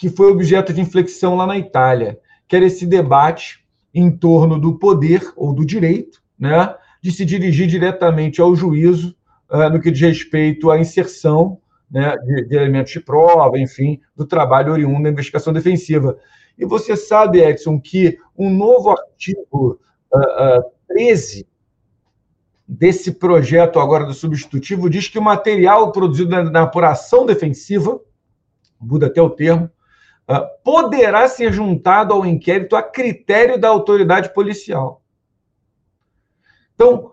que foi objeto de inflexão lá na Itália, que era esse debate em torno do poder ou do direito, né, de se dirigir diretamente ao juízo uh, no que diz respeito à inserção né, de, de, elementos de prova, enfim, do trabalho oriundo da investigação defensiva. E você sabe, Edson, que um novo artigo uh, uh, 13 desse projeto agora do substitutivo diz que o material produzido na, na apuração defensiva, muda até o termo, poderá ser juntado ao inquérito a critério da autoridade policial. Então,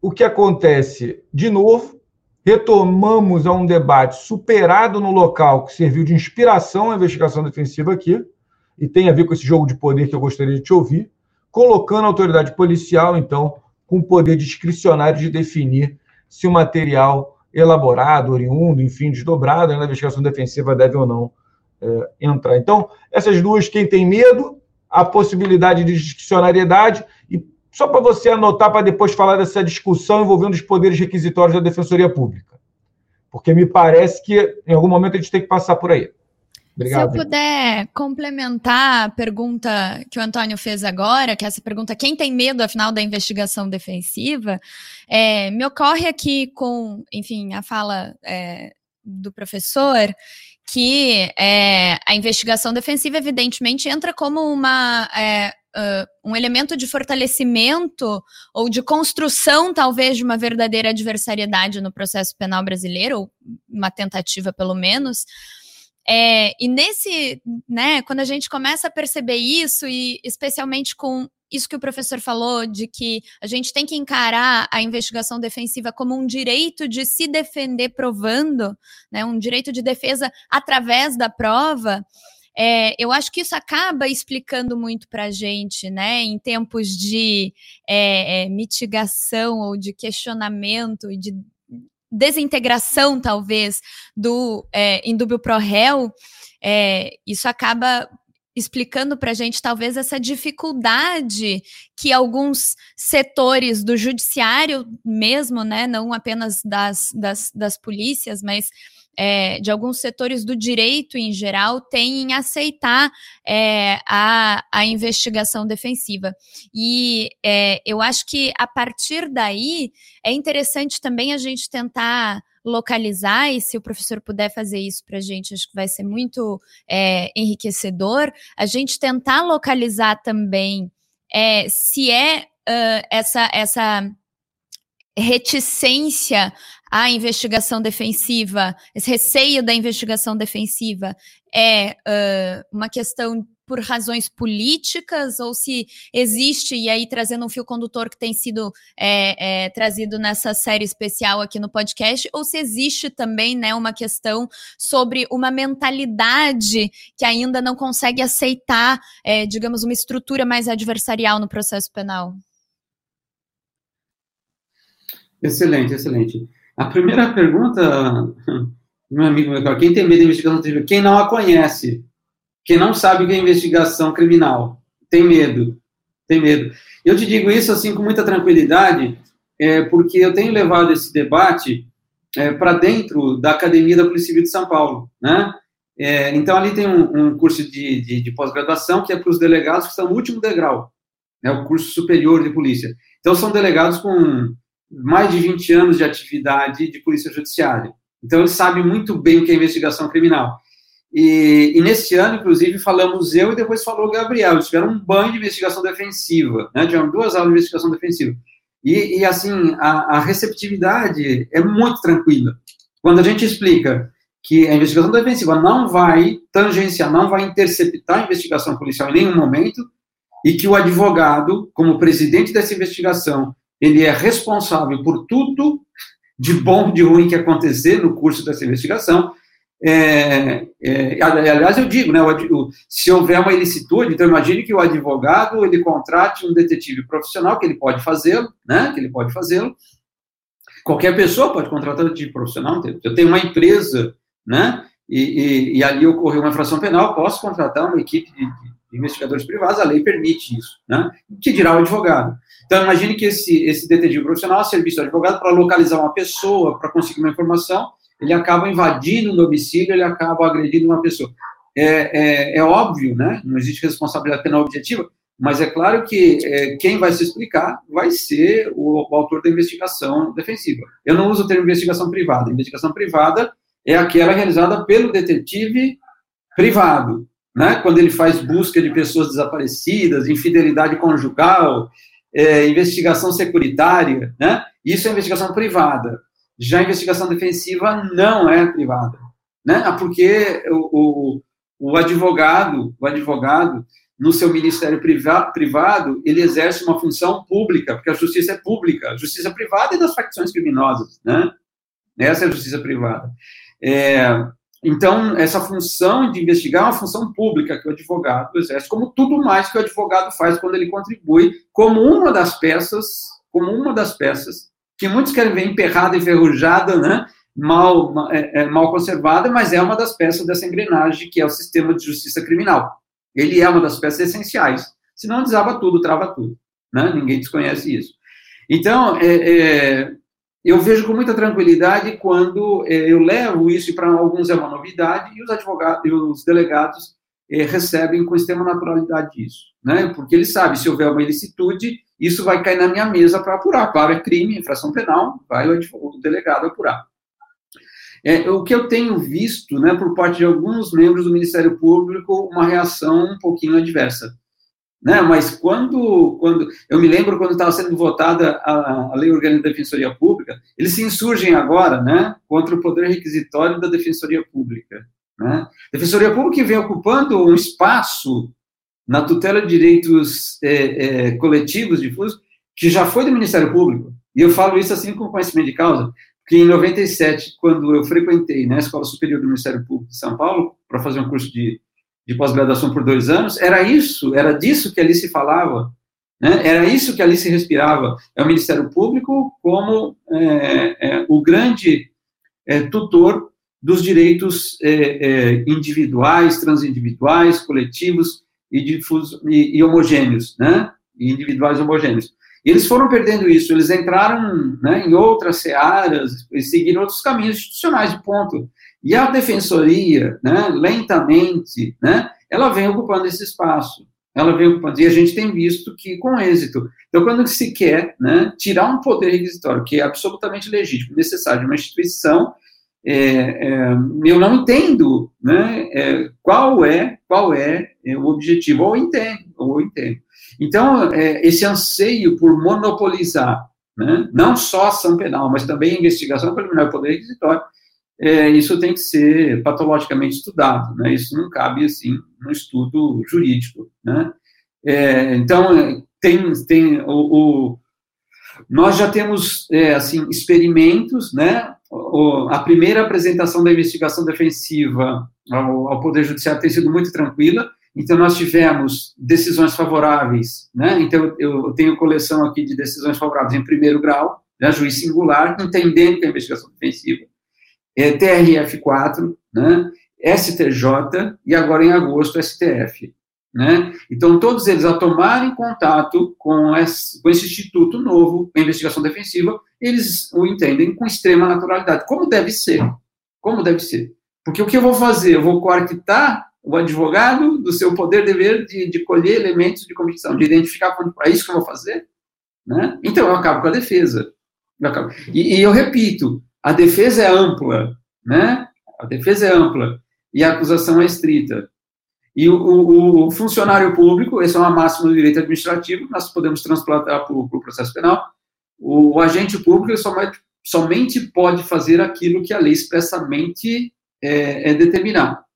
o que acontece? De novo, retomamos a um debate superado no local que serviu de inspiração à investigação defensiva aqui, e tem a ver com esse jogo de poder que eu gostaria de te ouvir, colocando a autoridade policial, então, com o poder discricionário de definir se o material elaborado, oriundo, enfim, desdobrado na investigação defensiva deve ou não é, entrar. Então, essas duas, quem tem medo, a possibilidade de discricionariedade, e só para você anotar para depois falar dessa discussão envolvendo os poderes requisitórios da Defensoria Pública. Porque me parece que em algum momento a gente tem que passar por aí. Obrigado. Se eu puder complementar a pergunta que o Antônio fez agora, que é essa pergunta, quem tem medo, afinal, da investigação defensiva, é, me ocorre aqui com, enfim, a fala é, do professor, que é, a investigação defensiva, evidentemente, entra como uma, é, uh, um elemento de fortalecimento ou de construção, talvez, de uma verdadeira adversariedade no processo penal brasileiro, ou uma tentativa, pelo menos. É, e nesse, né, quando a gente começa a perceber isso, e especialmente com isso que o professor falou, de que a gente tem que encarar a investigação defensiva como um direito de se defender provando, né, um direito de defesa através da prova. É, eu acho que isso acaba explicando muito para a gente, né, em tempos de é, é, mitigação ou de questionamento e de desintegração, talvez, do é, indúbio pro réu, é, isso acaba explicando para a gente talvez essa dificuldade que alguns setores do judiciário mesmo, né, não apenas das, das, das polícias, mas é, de alguns setores do direito em geral têm em aceitar é, a, a investigação defensiva. E é, eu acho que a partir daí é interessante também a gente tentar localizar, e se o professor puder fazer isso para a gente, acho que vai ser muito é, enriquecedor, a gente tentar localizar também é, se é uh, essa, essa reticência à investigação defensiva, esse receio da investigação defensiva é uh, uma questão por razões políticas ou se existe, e aí trazendo um fio condutor que tem sido é, é, trazido nessa série especial aqui no podcast, ou se existe também né, uma questão sobre uma mentalidade que ainda não consegue aceitar, é, digamos, uma estrutura mais adversarial no processo penal. Excelente, excelente. A primeira pergunta, meu amigo, quem tem medo de investigação civil? Quem não a conhece, quem não sabe o que é investigação criminal, tem medo, tem medo. Eu te digo isso assim com muita tranquilidade, é, porque eu tenho levado esse debate é, para dentro da Academia da Polícia Civil de São Paulo, né? É, então ali tem um, um curso de, de, de pós-graduação que é para os delegados que estão no último degrau, é o curso superior de polícia. Então são delegados com mais de 20 anos de atividade de polícia judiciária. Então, ele sabe muito bem o que é investigação criminal. E, e nesse ano, inclusive, falamos eu e depois falou o Gabriel. Eles tiveram um banho de investigação defensiva, né? Tiveram duas aulas de investigação defensiva. E, e assim, a, a receptividade é muito tranquila. Quando a gente explica que a investigação defensiva não vai tangenciar, não vai interceptar a investigação policial em nenhum momento, e que o advogado, como presidente dessa investigação, ele é responsável por tudo de bom, de ruim que acontecer no curso dessa investigação. É, é, aliás, eu digo, né, o, se houver uma ilicitude, então imagine que o advogado ele contrate um detetive profissional, que ele pode fazê-lo, né, que ele pode fazê-lo. Qualquer pessoa pode contratar um detetive profissional. Eu tenho uma empresa, né, e, e, e ali ocorreu uma infração penal, posso contratar uma equipe de, de investigadores privados, a lei permite isso, né, que dirá o advogado. Então, imagine que esse, esse detetive profissional, serviço do advogado, para localizar uma pessoa, para conseguir uma informação, ele acaba invadindo o domicílio, ele acaba agredindo uma pessoa. É, é, é óbvio, né? Não existe responsabilidade penal objetiva, mas é claro que é, quem vai se explicar vai ser o, o, autor da investigação defensiva. Eu não uso o termo investigação privada. Investigação privada é aquela realizada pelo detetive privado, né? Quando ele faz busca de pessoas desaparecidas, infidelidade conjugal, é, investigação securitária, né? Isso é investigação privada. Já a investigação defensiva não é privada, né? Ah, porque o, o, o advogado, o advogado, no seu ministério privado, ele exerce uma função pública, porque a justiça é pública, a justiça privada é das facções criminosas, né? Essa é a justiça privada. É, então, essa função de investigar é uma função pública que o advogado exerce, como tudo mais que o advogado faz quando ele contribui, como uma das peças, como uma das peças, que muitos querem ver emperrada, enferrujada, né? mal, é, é, mal conservada, mas é uma das peças dessa engrenagem que é o sistema de justiça criminal. Ele é uma das peças essenciais. Senão desaba tudo, trava tudo. Né? Ninguém desconhece isso. Então, é, é, eu vejo com muita tranquilidade quando é, eu levo isso, para alguns é uma novidade, e os advogados os delegados recebem com extrema naturalidade isso. Né? Porque eles sabem, se houver uma ilicitude, isso vai cair na minha mesa para apurar. Claro, é crime, infração penal, vai o delegado apurar. É, o que eu tenho visto, né, por parte de alguns membros do Ministério Público, uma reação um pouquinho adversa. Né? Mas quando, quando eu me lembro quando estava sendo votada a, a Lei Orgânica da Defensoria Pública, eles se insurgem agora, né, contra o poder requisitório da Defensoria Pública. Né? Defensoria Pública vem ocupando um espaço na tutela de direitos é, é, coletivos difusos que já foi do Ministério Público. E eu falo isso assim com conhecimento de causa, que em 97, quando eu frequentei né, a Escola Superior do Ministério Público de São Paulo para fazer um curso de de pós-graduação por dois anos, era isso, era disso que ali se falava, né? era isso que ali se respirava. É o Ministério Público como é, é, o grande é, tutor dos direitos é, é, individuais, transindividuais, coletivos e, difusos, e, e homogêneos, né? Individuais homogêneos. Eles foram perdendo isso, eles entraram né, em outras searas, e seguiram outros caminhos institucionais, ponto. E a defensoria, né, lentamente, né, ela vem ocupando esse espaço. Ela vem ocupando, e a gente tem visto que com êxito. Então, quando se quer né, tirar um poder requisitório, que é absolutamente legítimo, necessário de uma instituição, é, é, eu não entendo né, é, qual é qual é, é, o objetivo, ou entendo, ou entendo. Então, é, esse anseio por monopolizar, né, não só ação penal, mas também investigação preliminar e poder requisitório, é, isso tem que ser patologicamente estudado, né? Isso não cabe assim no estudo jurídico, né? Então tem tem o, o nós já temos assim experimentos, né? A primeira apresentação da investigação defensiva ao, ao, Poder Judiciário tem sido muito tranquila. Então nós tivemos decisões favoráveis, né? Então eu, tenho coleção aqui de decisões favoráveis em primeiro grau, né? Juiz singular, entendendo que a investigação defensiva é, TRF4, né, STJ e agora em agosto STF. Né? Então, todos eles, ao tomarem contato com esse, com esse instituto novo, a investigação defensiva, eles o entendem com extrema naturalidade, como deve ser. Como deve ser. Porque o que eu vou fazer? Eu vou coartar o advogado do seu poder dever de, de colher elementos de convicção, de identificar é isso que eu vou fazer? Né? Então, eu acabo com a defesa. Eu e, e eu repito, a defesa é ampla, né? A defesa é ampla e a acusação é estrita. E o, o, o funcionário público, essa é uma máxima do direito administrativo, nós podemos transplantar para o processo penal. O, o agente público somente, somente pode fazer aquilo que a lei expressamente é, é determinar.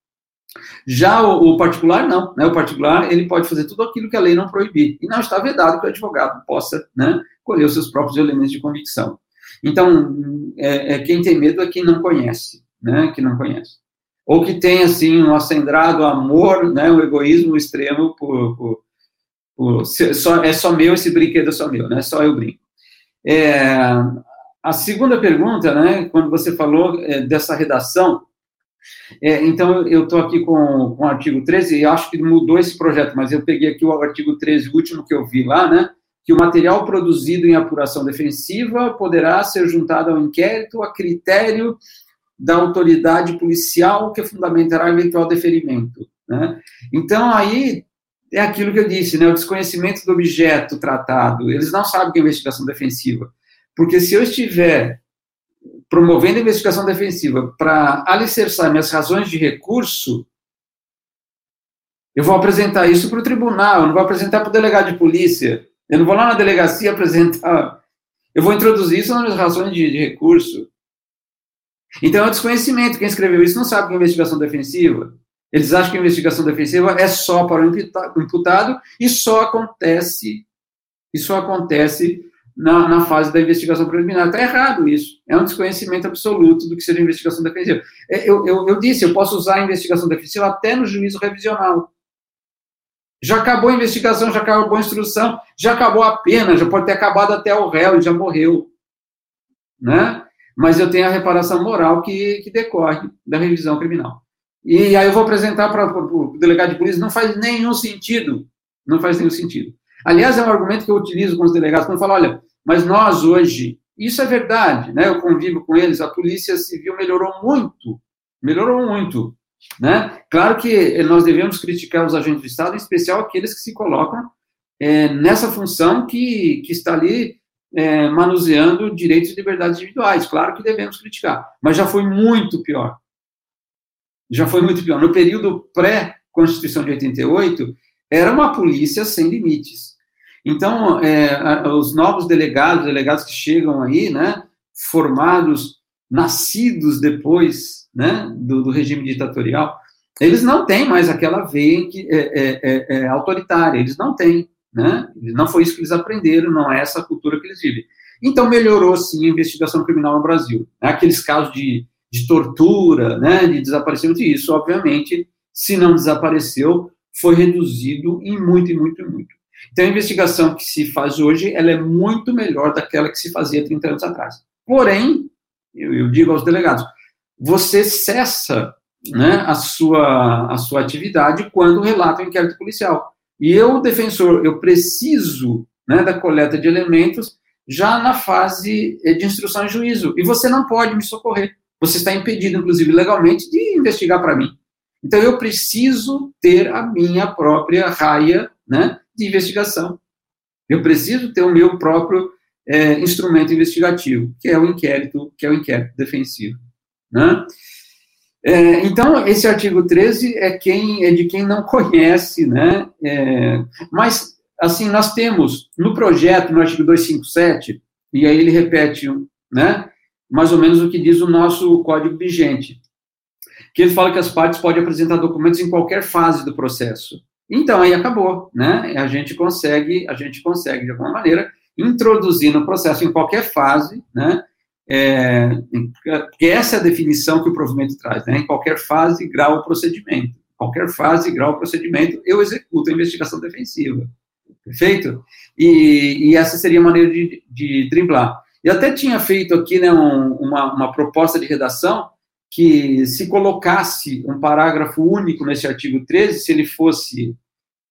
Já o, o, particular, não. Né? O particular, ele pode fazer tudo aquilo que a lei não proibir. E não está vedado que o advogado possa né, colher os seus próprios elementos de convicção. Então, é, é, quem tem medo é quem não conhece, né? Que não conhece. Ou que tem, assim, um acendrado amor, né? Um egoísmo extremo por... por, por só, é só meu, esse brinquedo é só meu, né? Só eu brinco. É, a segunda pergunta, né? Quando você falou é, dessa redação, é, então, eu estou aqui com, com o artigo 13, e acho que mudou esse projeto, mas eu peguei aqui o artigo 13, o último que eu vi lá, né? que o material produzido em apuração defensiva poderá ser juntado ao inquérito a critério da autoridade policial que fundamentará eventual deferimento. Né? Então, aí é aquilo que eu disse, né, o desconhecimento do objeto tratado. Eles não sabem que é investigação defensiva. Porque se eu estiver promovendo a investigação defensiva para alicerçar minhas razões de recurso, eu vou apresentar isso para o tribunal, eu não vou apresentar para o delegado de polícia, eu não vou lá na delegacia apresentar. Eu vou introduzir isso nas razões de, de recurso. Então, é o desconhecimento. Quem escreveu isso não sabe que é investigação defensiva. Eles acham que a investigação defensiva é só para o imputado e só acontece, e só acontece na, na fase da investigação preliminar. Está errado isso. É um desconhecimento absoluto do que seja investigação defensiva. É, eu, eu, eu disse, eu posso usar a investigação defensiva até no juízo revisional. Já acabou a investigação, já acabou a instrução, já acabou a pena, já pode ter acabado até o réu, e já morreu. Né? Mas eu tenho a reparação moral que, que decorre da revisão criminal. E aí eu vou apresentar para o delegado de polícia, não faz nenhum sentido, não faz nenhum sentido. Aliás, é um argumento que eu utilizo com os delegados, quando eu falo, olha, mas nós hoje, isso é verdade, né? Eu convivo com eles, a polícia civil melhorou muito, melhorou muito, né? Claro que nós devemos criticar os agentes do Estado, em especial aqueles que se colocam é, nessa função que, que está ali é, manuseando direitos e liberdades individuais. Claro que devemos criticar, mas já foi muito pior. Já foi muito pior. No período pré-Constituição de 88, era uma polícia sem limites. Então, é, os novos delegados, delegados que chegam aí, né, formados, nascidos depois né, do, do regime ditatorial, eles não têm mais aquela veia que, é, é, é, é autoritária, eles não têm. Né? Não foi isso que eles aprenderam, não é essa cultura que eles vivem. Então, melhorou, sim, a investigação criminal no Brasil. Aqueles casos de, de tortura, né, de desaparecimento, e isso, obviamente, se não desapareceu, foi reduzido em muito, e muito, e muito. Então, a investigação que se faz hoje, ela é muito melhor daquela que se fazia 30 anos atrás. Porém, eu, eu digo aos delegados, você cessa né, a, sua, a sua atividade quando relata o inquérito policial. E eu, defensor, eu preciso né, da coleta de elementos já na fase eh, de instrução e juízo. E você não pode me socorrer. Você está impedido, inclusive legalmente, de investigar para mim. Então, eu preciso ter a minha própria raia né, de investigação. Eu preciso ter o meu próprio é, instrumento investigativo, que é o inquérito, que é o inquérito defensivo. Né? É, então, esse artigo 13 é, quem, é de quem não conhece, né? É, mas, assim, nós temos no projeto, no artigo 257, e aí ele repete, né? Mais ou menos o que diz o nosso código vigente, que ele fala que as partes podem apresentar documentos em qualquer fase do processo. Então, aí acabou, né? A gente consegue, a gente consegue, de alguma maneira, introduzir no processo em qualquer fase, né? É, porque essa é a definição que o provimento traz, né? Em qualquer fase, grau ou procedimento. Qualquer fase, grau ou procedimento, eu executo a investigação defensiva. Perfeito? E, e essa seria a maneira de, de driblar. Eu até tinha feito aqui né, um, uma, uma proposta de redação que se colocasse um parágrafo único nesse artigo 13, se ele fosse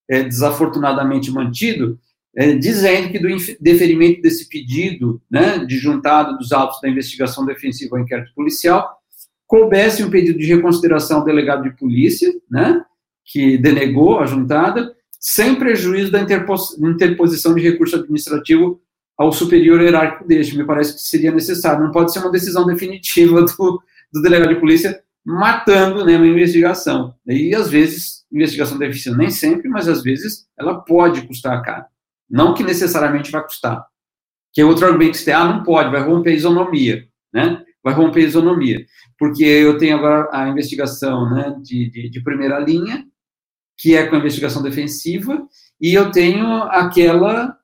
é, desafortunadamente mantido, é, dizendo que do deferimento desse pedido, né, de juntado dos autos da investigação defensiva ao inquérito policial, coubesse um pedido de reconsideração ao delegado de polícia, né, que denegou a juntada, sem prejuízo da interposição de recurso administrativo ao superior hierárquico deste. Me parece que seria necessário. Não pode ser uma decisão definitiva do, do delegado de polícia matando né, uma investigação. E, às vezes, investigação defensiva, nem sempre, mas às vezes, ela pode custar caro. Não que necessariamente vai custar. Que é outro argumento que você tem, ah, não pode, vai romper a isonomia, né? Vai romper a isonomia. Porque eu tenho agora a investigação né, de, de, de primeira linha, que é com a investigação defensiva, e eu tenho aquela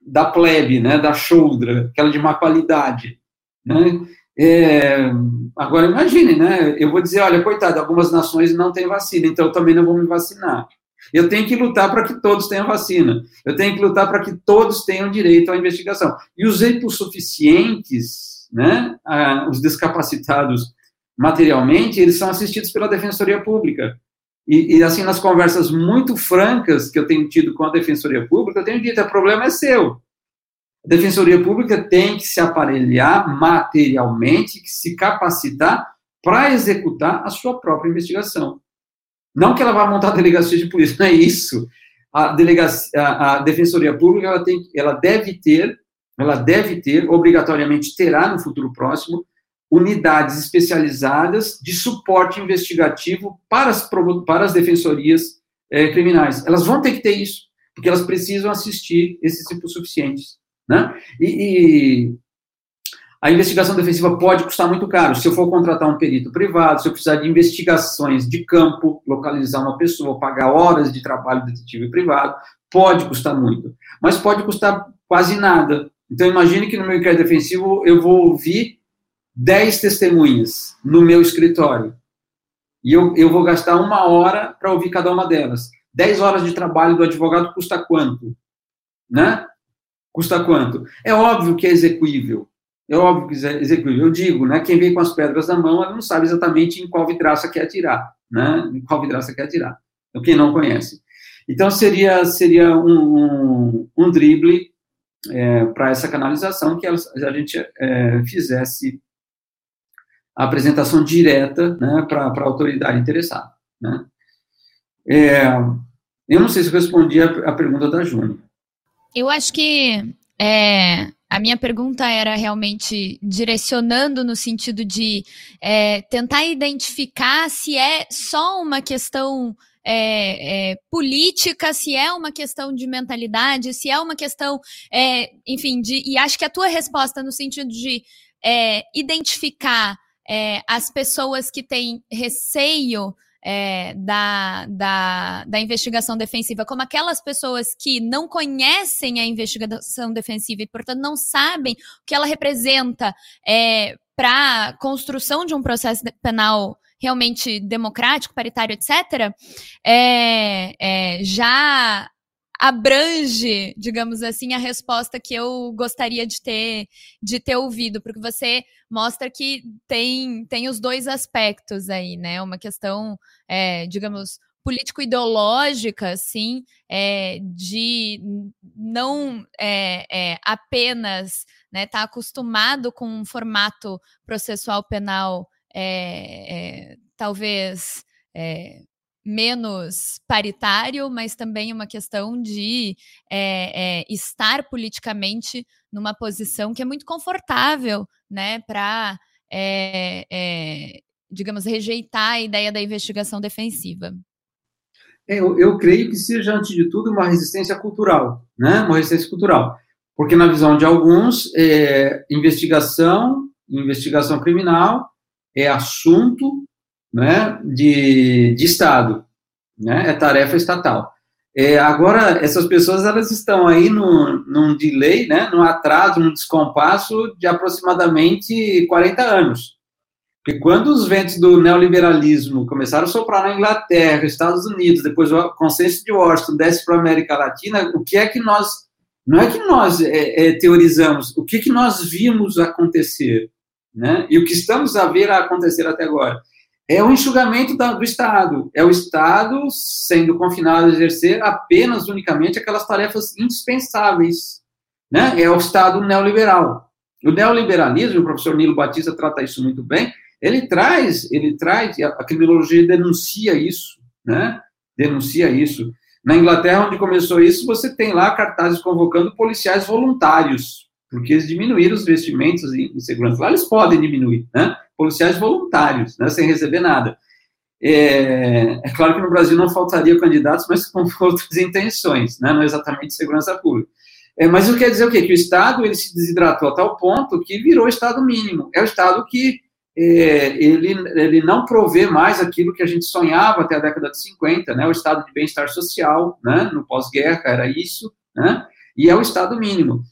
da plebe, né, da shoulder, aquela de má qualidade, né? É, agora imagine, né? Eu vou dizer, olha, coitado, algumas nações não têm vacina, então eu também não vou me vacinar. Eu tenho que lutar para que todos tenham vacina. Eu tenho que lutar para que todos tenham direito à investigação. E os hipossuficientes, né, os descapacitados materialmente, eles são assistidos pela Defensoria Pública. E, e, assim, nas conversas muito francas que eu tenho tido com a Defensoria Pública, eu tenho dito, o problema é seu. A Defensoria Pública tem que se aparelhar materialmente, se capacitar para executar a sua própria investigação. Não que ela vá montar delegacia de polícia, não é isso. A, delegacia, a, a defensoria pública ela, tem, ela deve ter, ela deve ter, obrigatoriamente terá no futuro próximo, unidades especializadas de suporte investigativo para as, para as defensorias é, criminais. Elas vão ter que ter isso, porque elas precisam assistir esses tipos suficientes. Né? E, e a investigação defensiva pode custar muito caro. Se eu for contratar um perito privado, se eu precisar de investigações de campo, localizar uma pessoa, pagar horas de trabalho detetive privado, pode custar muito. Mas pode custar quase nada. Então, imagine que no meu inquérito defensivo eu vou ouvir 10 testemunhas no meu escritório. E eu, eu vou gastar uma hora para ouvir cada uma delas. 10 horas de trabalho do advogado custa quanto? Né? Custa quanto? É óbvio que é execuível é óbvio que executa. Eu digo, né, quem vem com as pedras na mão, ela não sabe exatamente em qual vidraça quer atirar, né, em qual vidraça quer atirar. Então, quem não conhece. Então, seria, seria um, um, um drible é, para essa canalização que a gente é, fizesse a apresentação direta né, para a autoridade interessada. Né. É, eu não sei se eu respondi a, a pergunta da Júnior. Eu acho que é, a minha pergunta era realmente direcionando no sentido de é, tentar identificar se é só uma questão é, é, política, se é uma questão de mentalidade, se é uma questão, é, enfim, de, e acho que a tua resposta no sentido de é, identificar é, as pessoas que têm receio é, da, da, da investigação defensiva, como aquelas pessoas que não conhecem a investigação defensiva e, portanto, não sabem o que ela representa é, para a construção de um processo penal realmente democrático, paritário, etc., é, é, já abrange, digamos assim, a resposta que eu gostaria de ter, de ter ouvido, porque você mostra que tem, tem os dois aspectos aí, né? Uma questão, é, digamos, político-ideológica, sim, é, de não é, é, apenas estar né, tá acostumado com um formato processual penal, é, é, talvez é, menos paritário, mas também uma questão de é, é, estar politicamente numa posição que é muito confortável, né, para, é, é, digamos, rejeitar a ideia da investigação defensiva. É, eu, eu, creio que seja, antes de tudo, uma resistência cultural, né, uma resistência cultural, porque na visão de alguns, investigação, investigação criminal é assunto né, de, de Estado, né, é tarefa estatal. É, agora, essas pessoas elas estão aí num, num delay, né, num atraso, num descompasso de aproximadamente 40 anos. Porque quando os ventos do neoliberalismo começaram a soprar na Inglaterra, Estados Unidos, depois o consenso de Washington desce para a América Latina, o que é que nós, não é que nós é, é, teorizamos, o que, que nós vimos acontecer, né? E o que estamos a ver acontecer até agora é o enxugamento do Estado. É o Estado sendo confinado a exercer apenas, unicamente, aquelas tarefas indispensáveis. Né? É o Estado neoliberal. O neoliberalismo, o professor Nilo Batista trata isso muito bem, ele traz, ele traz, a criminologia denuncia isso, né? Denuncia isso. Na Inglaterra, onde começou isso, você tem lá cartazes convocando policiais voluntários, porque eles diminuíram os investimentos em, segurança. Lá eles podem diminuir, né? Policiais voluntários, né, sem receber nada. É, é, claro que no Brasil não faltaria candidatos, mas com outras intenções, né, não exatamente segurança pública. É, mas isso quer dizer o quê? Que o Estado ele se desidratou a tal ponto que virou Estado mínimo. É o Estado que é, ele, ele não provê mais aquilo que a gente sonhava até a década de 50, né, o Estado de bem-estar social, né, no pós-guerra era isso, né, e é o Estado mínimo.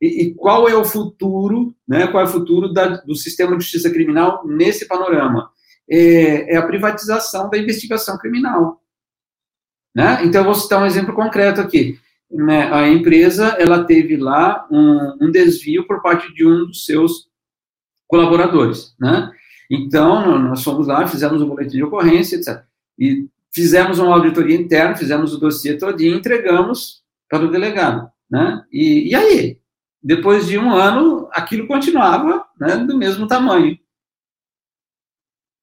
E, e, qual é o futuro, né, qual é o futuro da, do sistema de justiça criminal nesse panorama? É, é, a privatização da investigação criminal. Né? Então, eu vou citar um exemplo concreto aqui. Né, a empresa, ela teve lá um, um, desvio por parte de um dos seus colaboradores, né? Então, nós fomos lá, fizemos um boletim de ocorrência, etc. E fizemos uma auditoria interna, fizemos o dossiê e entregamos para o delegado, né? E, e aí? Depois de um ano, aquilo continuava né, do mesmo tamanho.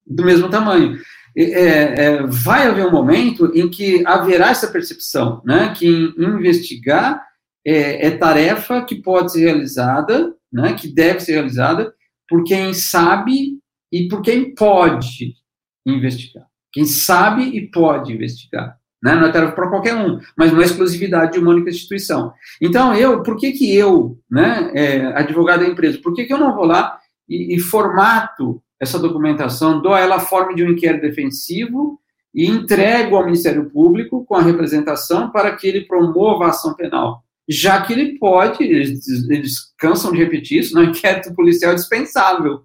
Do mesmo tamanho. É, é, vai haver um momento em que haverá essa percepção, né, que investigar é, é, tarefa que pode ser realizada, né, que deve ser realizada por quem sabe e por quem pode investigar. Quem sabe e pode investigar. Né? Não é tarefa para qualquer um, mas não é exclusividade de uma única instituição. Então, eu, por que que eu, né, é, advogado da empresa, por que que eu não vou lá e, e formato essa documentação, dou a ela a forma de um inquérito defensivo e entrego ao Ministério Público com a representação para que ele promova a ação penal? Já que ele pode, eles, eles cansam de repetir isso, no né? inquérito policial é dispensável.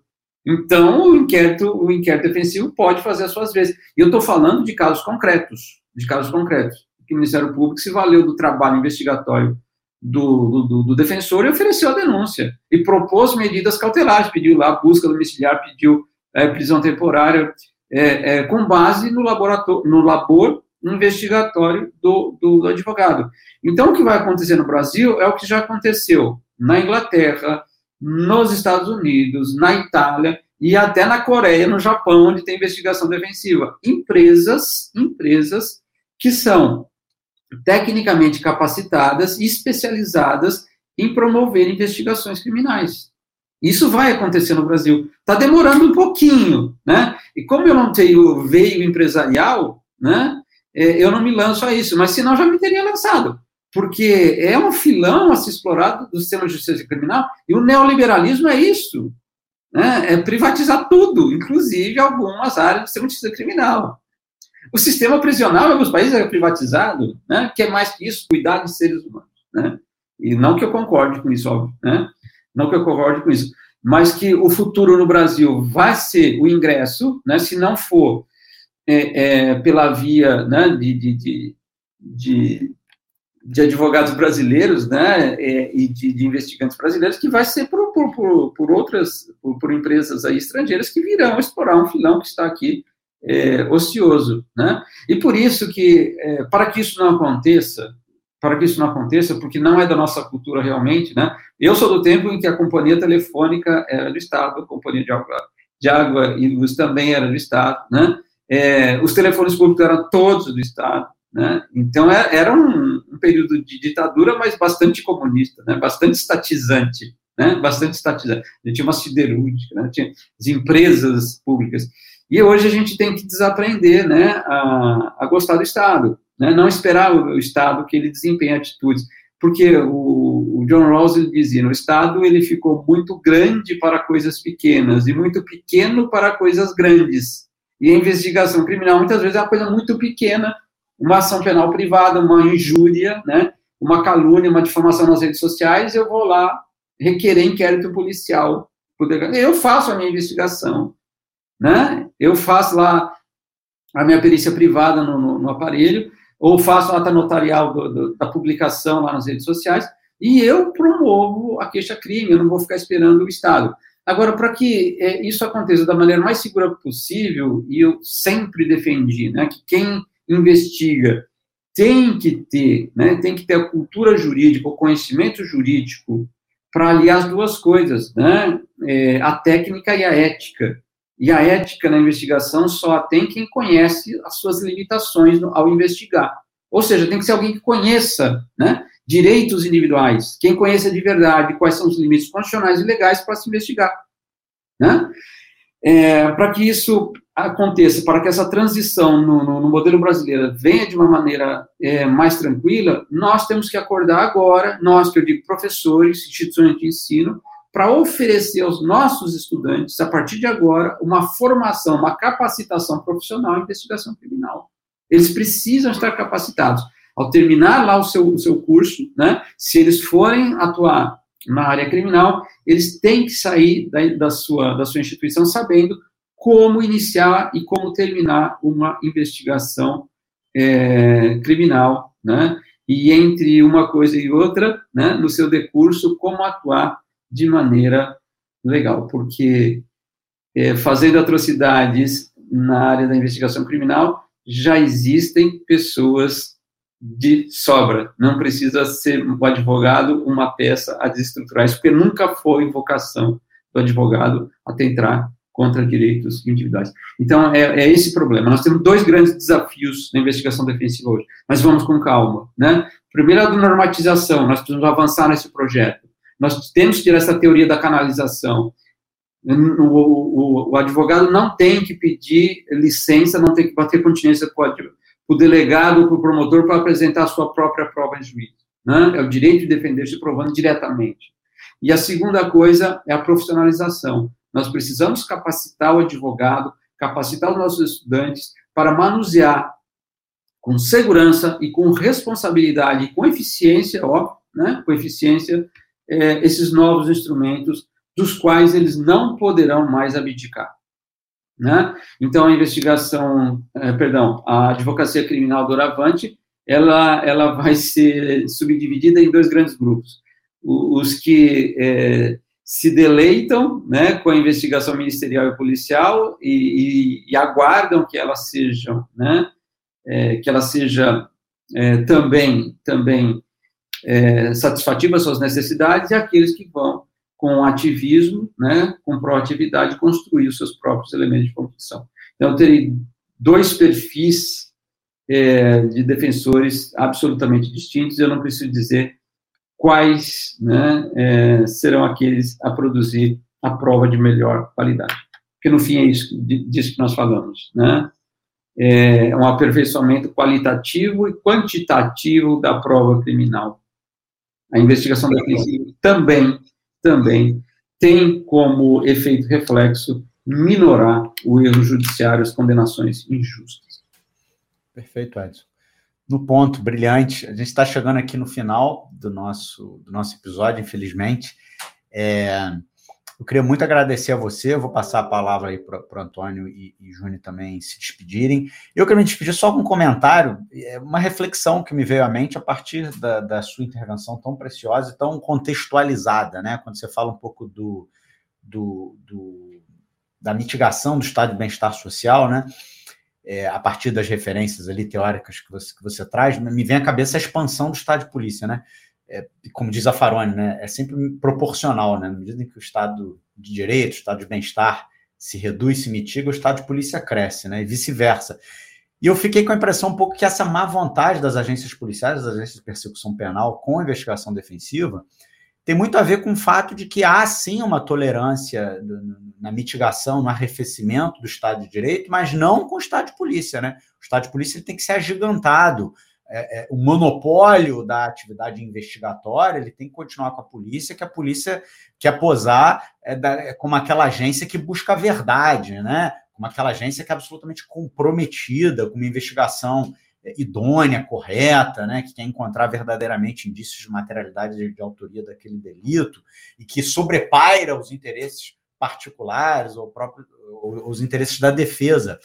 Então, o inquérito, o inquérito defensivo pode fazer as suas vezes. E eu estou falando de casos concretos de casos concretos. Que o Ministério Público se valeu do trabalho investigatório do, do, do, defensor e ofereceu a denúncia e propôs medidas cautelares, pediu lá busca domiciliar, pediu é, prisão temporária, é, é, com base no laboratório, no labor investigatório do, do, do, advogado. Então, o que vai acontecer no Brasil é o que já aconteceu na Inglaterra, nos Estados Unidos, na Itália e até na Coreia, no Japão, onde tem investigação defensiva. Empresas, empresas que são tecnicamente capacitadas e especializadas em promover investigações criminais. Isso vai acontecer no Brasil. Está demorando um pouquinho, né? E como eu não tenho veio empresarial, né? É, eu não me lanço a isso, mas senão já me teria lançado. Porque é um filão a se explorar do sistema de justiça criminal, e o neoliberalismo é isso. Né? É privatizar tudo, inclusive algumas áreas do sistema de justiça criminal. O sistema prisional em alguns países é privatizado, né? que é mais que isso, cuidar de seres humanos. Né? E não que eu concorde com isso, óbvio, né? não que eu concorde com isso, mas que o futuro no Brasil vai ser o ingresso, né? se não for é, é, pela via né, de, de, de, de, advogados brasileiros né, é, e de, de, investigantes brasileiros, que vai ser por, por, por, por outras, por, por, empresas aí estrangeiras que virão explorar um filão que está aqui é, ocioso, né? E por isso que, é, para que isso não aconteça, para que isso não aconteça, porque não é da nossa cultura realmente, né? Eu sou do tempo em que a companhia telefônica era do Estado, a companhia de água, de água e luz também era do Estado, né? É, os telefones públicos eram todos do Estado, né? Então é, era um, um, período de ditadura, mas bastante comunista, né? Bastante estatizante, né? Bastante estatizante. A gente tinha uma siderúrgica, né? tinha as empresas públicas. E hoje a gente tem que desaprender né, a, a gostar do Estado, né, não esperar o, Estado que ele desempenhe atitudes. Porque o, o John Rawls dizia, o Estado ele ficou muito grande para coisas pequenas e muito pequeno para coisas grandes. E a investigação criminal muitas vezes é uma coisa muito pequena, uma ação penal privada, uma injúria, né, uma calúnia, uma difamação nas redes sociais, eu vou lá requerer inquérito policial. Eu faço a minha investigação, né? Eu faço lá a minha perícia privada no, no, no aparelho, ou faço a ata notarial do, do, da publicação lá nas redes sociais, e eu promovo a queixa-crime, eu não vou ficar esperando o Estado. Agora, para que é, isso aconteça da maneira mais segura possível, e eu sempre defendi né, que quem investiga tem que ter, né, tem que ter a cultura jurídica, o conhecimento jurídico para aliar as duas coisas, né, é, a técnica e a ética. E a ética na investigação só tem quem conhece as suas limitações ao investigar. Ou seja, tem que ser alguém que conheça né, direitos individuais, quem conheça de verdade quais são os limites constitucionais e legais para se investigar. Né? É, para que isso aconteça, para que essa transição no, no, no modelo brasileiro venha de uma maneira é, mais tranquila, nós temos que acordar agora, nós que eu digo professores, instituições de ensino, para oferecer aos nossos estudantes, a partir de agora, uma formação, uma capacitação profissional em investigação criminal. Eles precisam estar capacitados. Ao terminar lá o seu, o seu curso, né, se eles forem atuar na área criminal, eles têm que sair da, da, sua, da sua instituição sabendo como iniciar e como terminar uma investigação é, criminal, né? E entre uma coisa e outra, né, no seu decurso, como atuar de maneira legal, porque é, fazendo atrocidades na área da investigação criminal, já existem pessoas de sobra. Não precisa ser o advogado uma peça a desestruturar isso, porque nunca foi vocação do advogado atentar contra direitos individuais. Então, é, é, esse problema. Nós temos dois grandes desafios na investigação defensiva hoje, mas vamos com calma. Né? Primeiro, a normatização, nós precisamos avançar nesse projeto. Nós temos que ter essa teoria da canalização. O, o, o, advogado não tem que pedir licença, não tem que bater continência para o delegado, para o promotor, para apresentar a sua própria prova em juízo. Né? É o direito de defender-se provando diretamente. E a segunda coisa é a profissionalização. Nós precisamos capacitar o advogado, capacitar os nossos estudantes para manusear com segurança e com responsabilidade e com eficiência, ó, né, com eficiência, é, esses novos instrumentos dos quais eles não poderão mais abdicar. Né? Então, a investigação, é, perdão, a advocacia criminal do ela, ela vai ser subdividida em dois grandes grupos. Os que é, se deleitam né, com a investigação ministerial e policial e, e, e aguardam que ela seja, né, é, que ela seja é, também, também é, satisfativa suas necessidades, e aqueles que vão com ativismo, né, com proatividade, construir os seus próprios elementos de convicção. Então, eu terei dois perfis é, de defensores absolutamente distintos, eu não preciso dizer quais né, é, serão aqueles a produzir a prova de melhor qualidade. Porque, no fim, é isso, disso que nós falamos, né? É um aperfeiçoamento qualitativo e quantitativo da prova criminal. A investigação defensiva também, também tem como efeito reflexo minorar o erro judiciário, as condenações injustas. Perfeito, Edson. No ponto, brilhante. A gente está chegando aqui no final do nosso, do nosso episódio, infelizmente. É, eu queria muito agradecer a você. Eu vou passar a palavra aí para o Antônio e, e Júnior também se despedirem. Eu queria me despedir só com um comentário, é, uma reflexão que me veio à mente a partir da, da sua intervenção tão preciosa e tão contextualizada, né? Quando você fala um pouco do, do, do da mitigação do estado de bem-estar social, né? É, a partir das referências ali teóricas que você, que você traz, me vem à cabeça a expansão do estado de polícia, né? É, como diz a Farone, né? É sempre proporcional, né? Na medida em que o estado de direito, o estado de bem-estar se reduz, se mitiga, o estado de polícia cresce, né? E vice-versa. E eu fiquei com a impressão um pouco que essa má vontade das agências policiais, das agências de persecução penal com investigação defensiva, tem muito a ver com o fato de que há sim uma tolerância na mitigação, no arrefecimento do Estado de Direito, mas não com o Estado de Polícia, né? O Estado de Polícia tem que ser agigantado. É, é, o monopólio da atividade investigatória ele tem que continuar com a polícia, que a polícia quer posar é, da, é como aquela agência que busca a verdade, né? Como aquela agência que é absolutamente comprometida com uma investigação idônea, correta, né, que quer encontrar verdadeiramente indícios de materialidade de, de autoria daquele delito e que sobrepaira os interesses particulares ou próprio, ou, os interesses da defesa.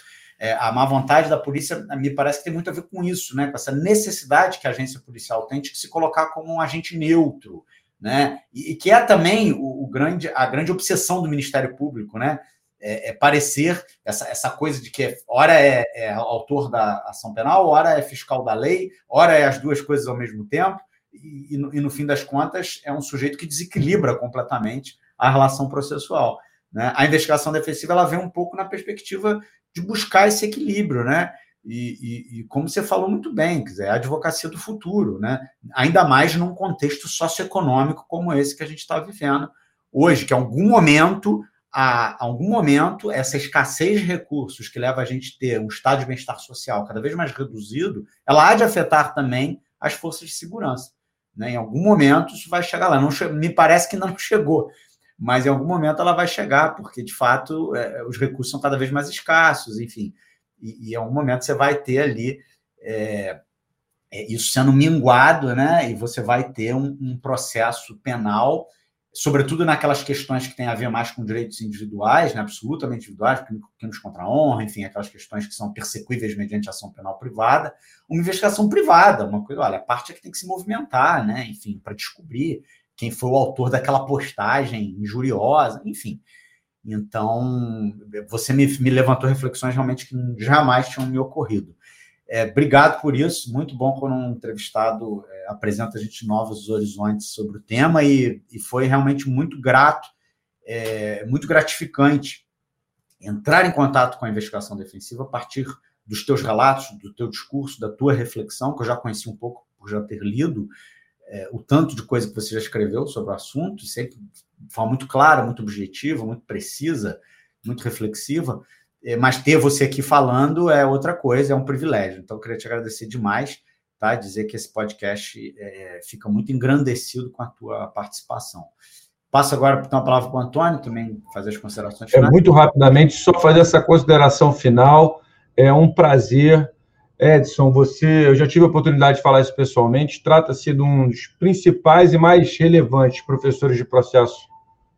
É, a má vontade da polícia me parece que tem muito a ver com isso, né, com essa necessidade que a agência policial tem de se colocar como um agente neutro, né, e, e que é também o, o grande, a grande obsessão do Ministério Público, né, é, é, parecer essa, essa coisa de que ora é, é, autor da ação penal, ora é fiscal da lei, ora é as duas coisas ao mesmo tempo, e, e, no, e no, fim das contas é um sujeito que desequilibra completamente a relação processual. Né? A investigação defensiva ela vem um pouco na perspectiva de buscar esse equilíbrio, né? E, e, como você falou muito bem, é a advocacia do futuro, né? ainda mais num contexto socioeconômico como esse que a gente está vivendo hoje, que em algum momento a, algum momento, essa escassez de recursos que leva a gente a ter um estado de bem-estar social cada vez mais reduzido, ela há de afetar também as forças de segurança. Né? Em algum momento isso vai chegar lá. Não, me parece que não chegou, mas em algum momento ela vai chegar, porque de fato é, os recursos são cada vez mais escassos, enfim. E, e em algum momento você vai ter ali é, é, isso sendo minguado, né? E você vai ter um, um processo penal sobretudo naquelas questões que têm a ver mais com direitos individuais, né, absolutamente individuais, crimes contra a honra, enfim, aquelas questões que são persecuíveis mediante ação penal privada, uma investigação privada, uma coisa, olha, a parte é que tem que se movimentar, né, enfim, para descobrir quem foi o autor daquela postagem injuriosa, enfim. Então, você me, me levantou reflexões realmente que jamais tinham me ocorrido. É, obrigado por isso, muito bom quando um entrevistado é, apresenta a gente novos horizontes sobre o tema e, e foi realmente muito grato, é, muito gratificante entrar em contato com a investigação defensiva a partir dos teus relatos, do teu discurso, da tua reflexão, que eu já conheci um pouco por já ter lido é, o tanto de coisa que você já escreveu sobre o assunto, sempre de forma muito clara, muito objetiva, muito precisa, muito reflexiva. É, mas ter você aqui falando é outra coisa, é um privilégio. Então, eu queria te agradecer demais, tá? Dizer que esse podcast é, fica muito engrandecido com a tua participação. Passo agora então, a palavra para o Antônio também fazer as considerações finais. É muito rapidamente, só fazer essa consideração final. É um prazer. Edson, você, eu já tive a oportunidade de falar isso pessoalmente, trata-se de um dos principais e mais relevantes professores de processo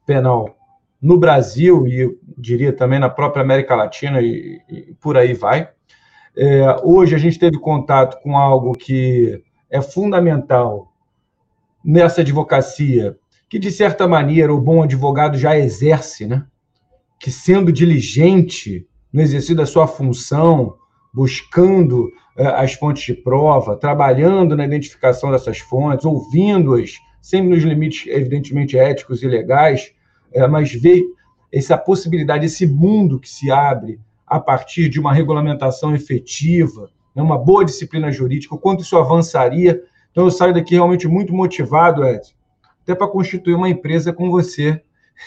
penal no Brasil e diria também na própria América Latina e, e por aí vai. É, hoje a gente teve contato com algo que é fundamental nessa advocacia, que de certa maneira o bom advogado já exerce, né? Que sendo diligente no exercício da sua função, buscando é, as fontes de prova, trabalhando na identificação dessas fontes, ouvindo-as, sempre nos limites, evidentemente, éticos e legais, é, mas ver essa possibilidade, esse mundo que se abre a partir de uma regulamentação efetiva, né, uma boa disciplina jurídica, o quanto isso avançaria. Então, eu saio daqui realmente muito motivado, Ed, até para constituir uma empresa com você,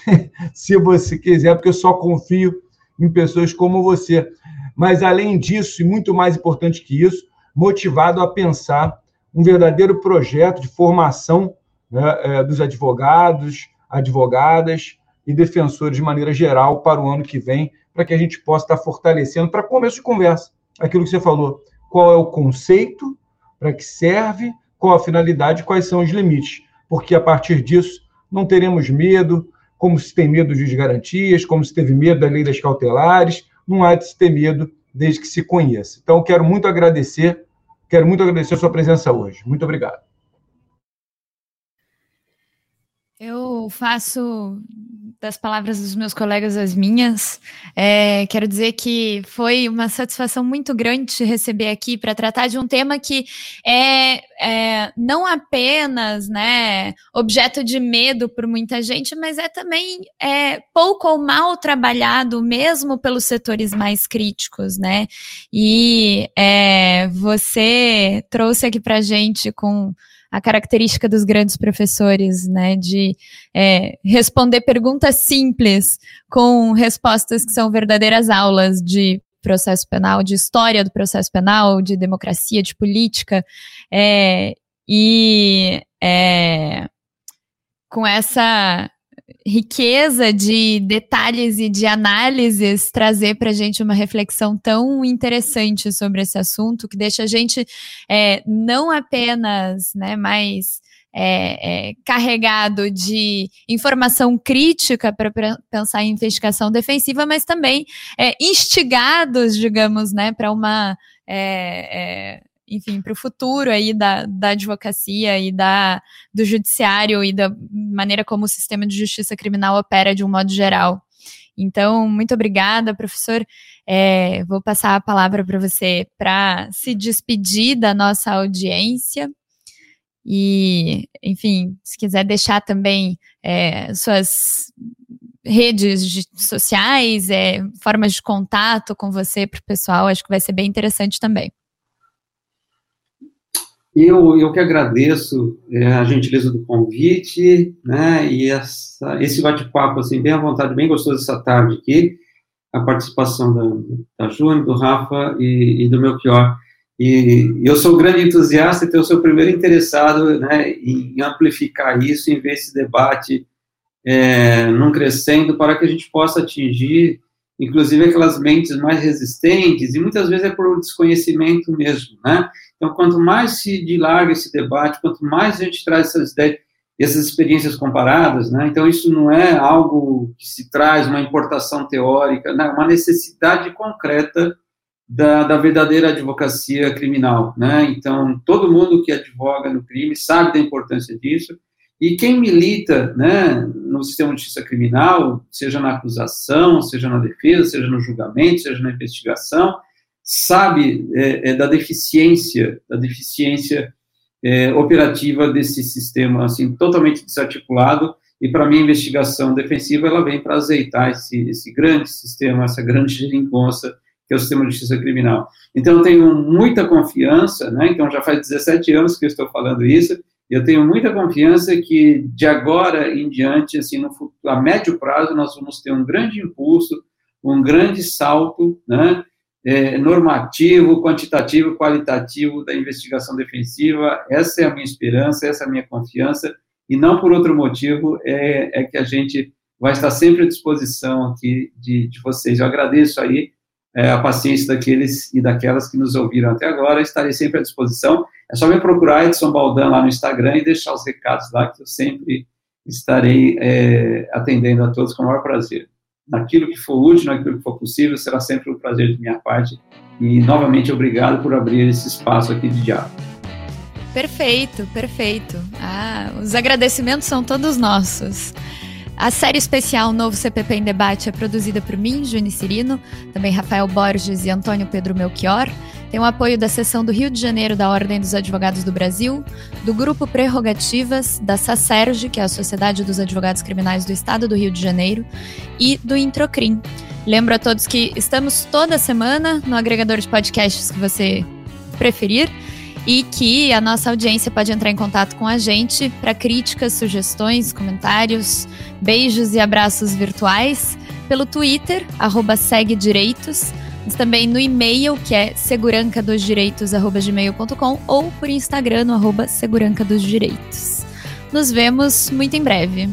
se você quiser, porque eu só confio em pessoas como você. Mas, além disso, e muito mais importante que isso, motivado a pensar um verdadeiro projeto de formação né, é, dos advogados, advogadas e defensores de maneira geral para o ano que vem, para que a gente possa estar fortalecendo, para começo de conversa, aquilo que você falou. Qual é o conceito, para que serve, qual a finalidade, quais são os limites. Porque a partir disso não teremos medo, como se tem medo de garantias, como se teve medo da lei das cautelares, não há de se ter medo desde que se conheça. Então, quero muito agradecer, quero muito agradecer a sua presença hoje. Muito obrigado. Eu faço das palavras dos meus colegas as minhas. É, quero dizer que foi uma satisfação muito grande te receber aqui para tratar de um tema que é, é, não apenas né, objeto de medo por muita gente, mas é também é, pouco ou mal trabalhado mesmo pelos setores mais críticos, né? E é, você trouxe aqui para gente com a característica dos grandes professores, né, de é, responder perguntas simples com respostas que são verdadeiras aulas de processo penal, de história do processo penal, de democracia, de política, é, e é, com essa riqueza de detalhes e de análises trazer para a gente uma reflexão tão interessante sobre esse assunto que deixa a gente é, não apenas né, mais é, é, carregado de informação crítica para pensar em investigação defensiva, mas também é, instigados, digamos, né, para uma é, é, enfim, para o futuro aí da, da advocacia e da, do judiciário e da maneira como o sistema de justiça criminal opera de um modo geral. Então, muito obrigada, professor. É, vou passar a palavra para você para se despedir da nossa audiência. E, enfim, se quiser deixar também é, suas redes sociais, é, formas de contato com você para o pessoal, acho que vai ser bem interessante também. Eu, eu que agradeço é, a gentileza do convite, né, e essa, esse bate-papo, assim, bem à vontade, bem gostoso essa tarde aqui, a participação da, da Júnior, do Rafa e, e do Melchior. E eu sou grande entusiasta, eu sou o primeiro interessado né, em amplificar isso, em ver esse debate é, num crescendo, para que a gente possa atingir inclusive aquelas mentes mais resistentes, e muitas vezes é por desconhecimento mesmo, né? Então, quanto mais se dilarga esse debate, quanto mais a gente traz essas ideias, essas experiências comparadas, né? Então, isso não é algo que se traz uma importação teórica, né? uma necessidade concreta da, da, verdadeira advocacia criminal, né? Então, todo mundo que advoga no crime sabe da importância disso, e quem milita né, no sistema de justiça criminal, seja na acusação, seja na defesa, seja no julgamento, seja na investigação, sabe é, é, da deficiência, da deficiência é, operativa desse sistema, assim, totalmente desarticulado, e para mim a investigação defensiva, ela vem para azeitar esse, esse grande sistema, essa grande geringonça que é o sistema de justiça criminal. Então, eu tenho muita confiança, né, então já faz 17 anos que eu estou falando isso, eu tenho muita confiança que de agora em diante, assim, no a médio prazo, nós vamos ter um grande impulso, um grande salto, né, é, normativo, quantitativo, qualitativo da investigação defensiva. Essa é a minha esperança, essa é a minha confiança, e não por outro motivo é, é que a gente vai estar sempre à disposição aqui de, de vocês. Eu agradeço aí é, a paciência daqueles e daquelas que nos ouviram até agora, estarei sempre à disposição. É só me procurar Edson Baldan lá no Instagram e deixar os recados lá, que eu sempre estarei é, atendendo a todos com o maior prazer. Naquilo que for útil, naquilo que for possível, será sempre um prazer de minha parte E, novamente, obrigado por abrir esse espaço aqui de diálogo. Perfeito, perfeito. Ah, os agradecimentos são todos nossos. A série especial Novo CPP em Debate é produzida por mim, Juni Cirino, também Rafael Borges e Antônio Pedro Melchior. Tem o apoio da seção do Rio de Janeiro da Ordem dos Advogados do Brasil, do Grupo Prerrogativas, da SACERG, que é a Sociedade dos Advogados Criminais do Estado do Rio de Janeiro, e do Introcrim. Lembro a todos que estamos toda semana no agregador de podcasts que você preferir e que a nossa audiência pode entrar em contato com a gente para críticas, sugestões, comentários, beijos e abraços virtuais pelo Twitter, arroba segue direitos, mas também no e-mail, que é segurancadosdireitos.gmail.com ou por Instagram, no arroba seguranca dos direitos. Nos vemos muito em breve.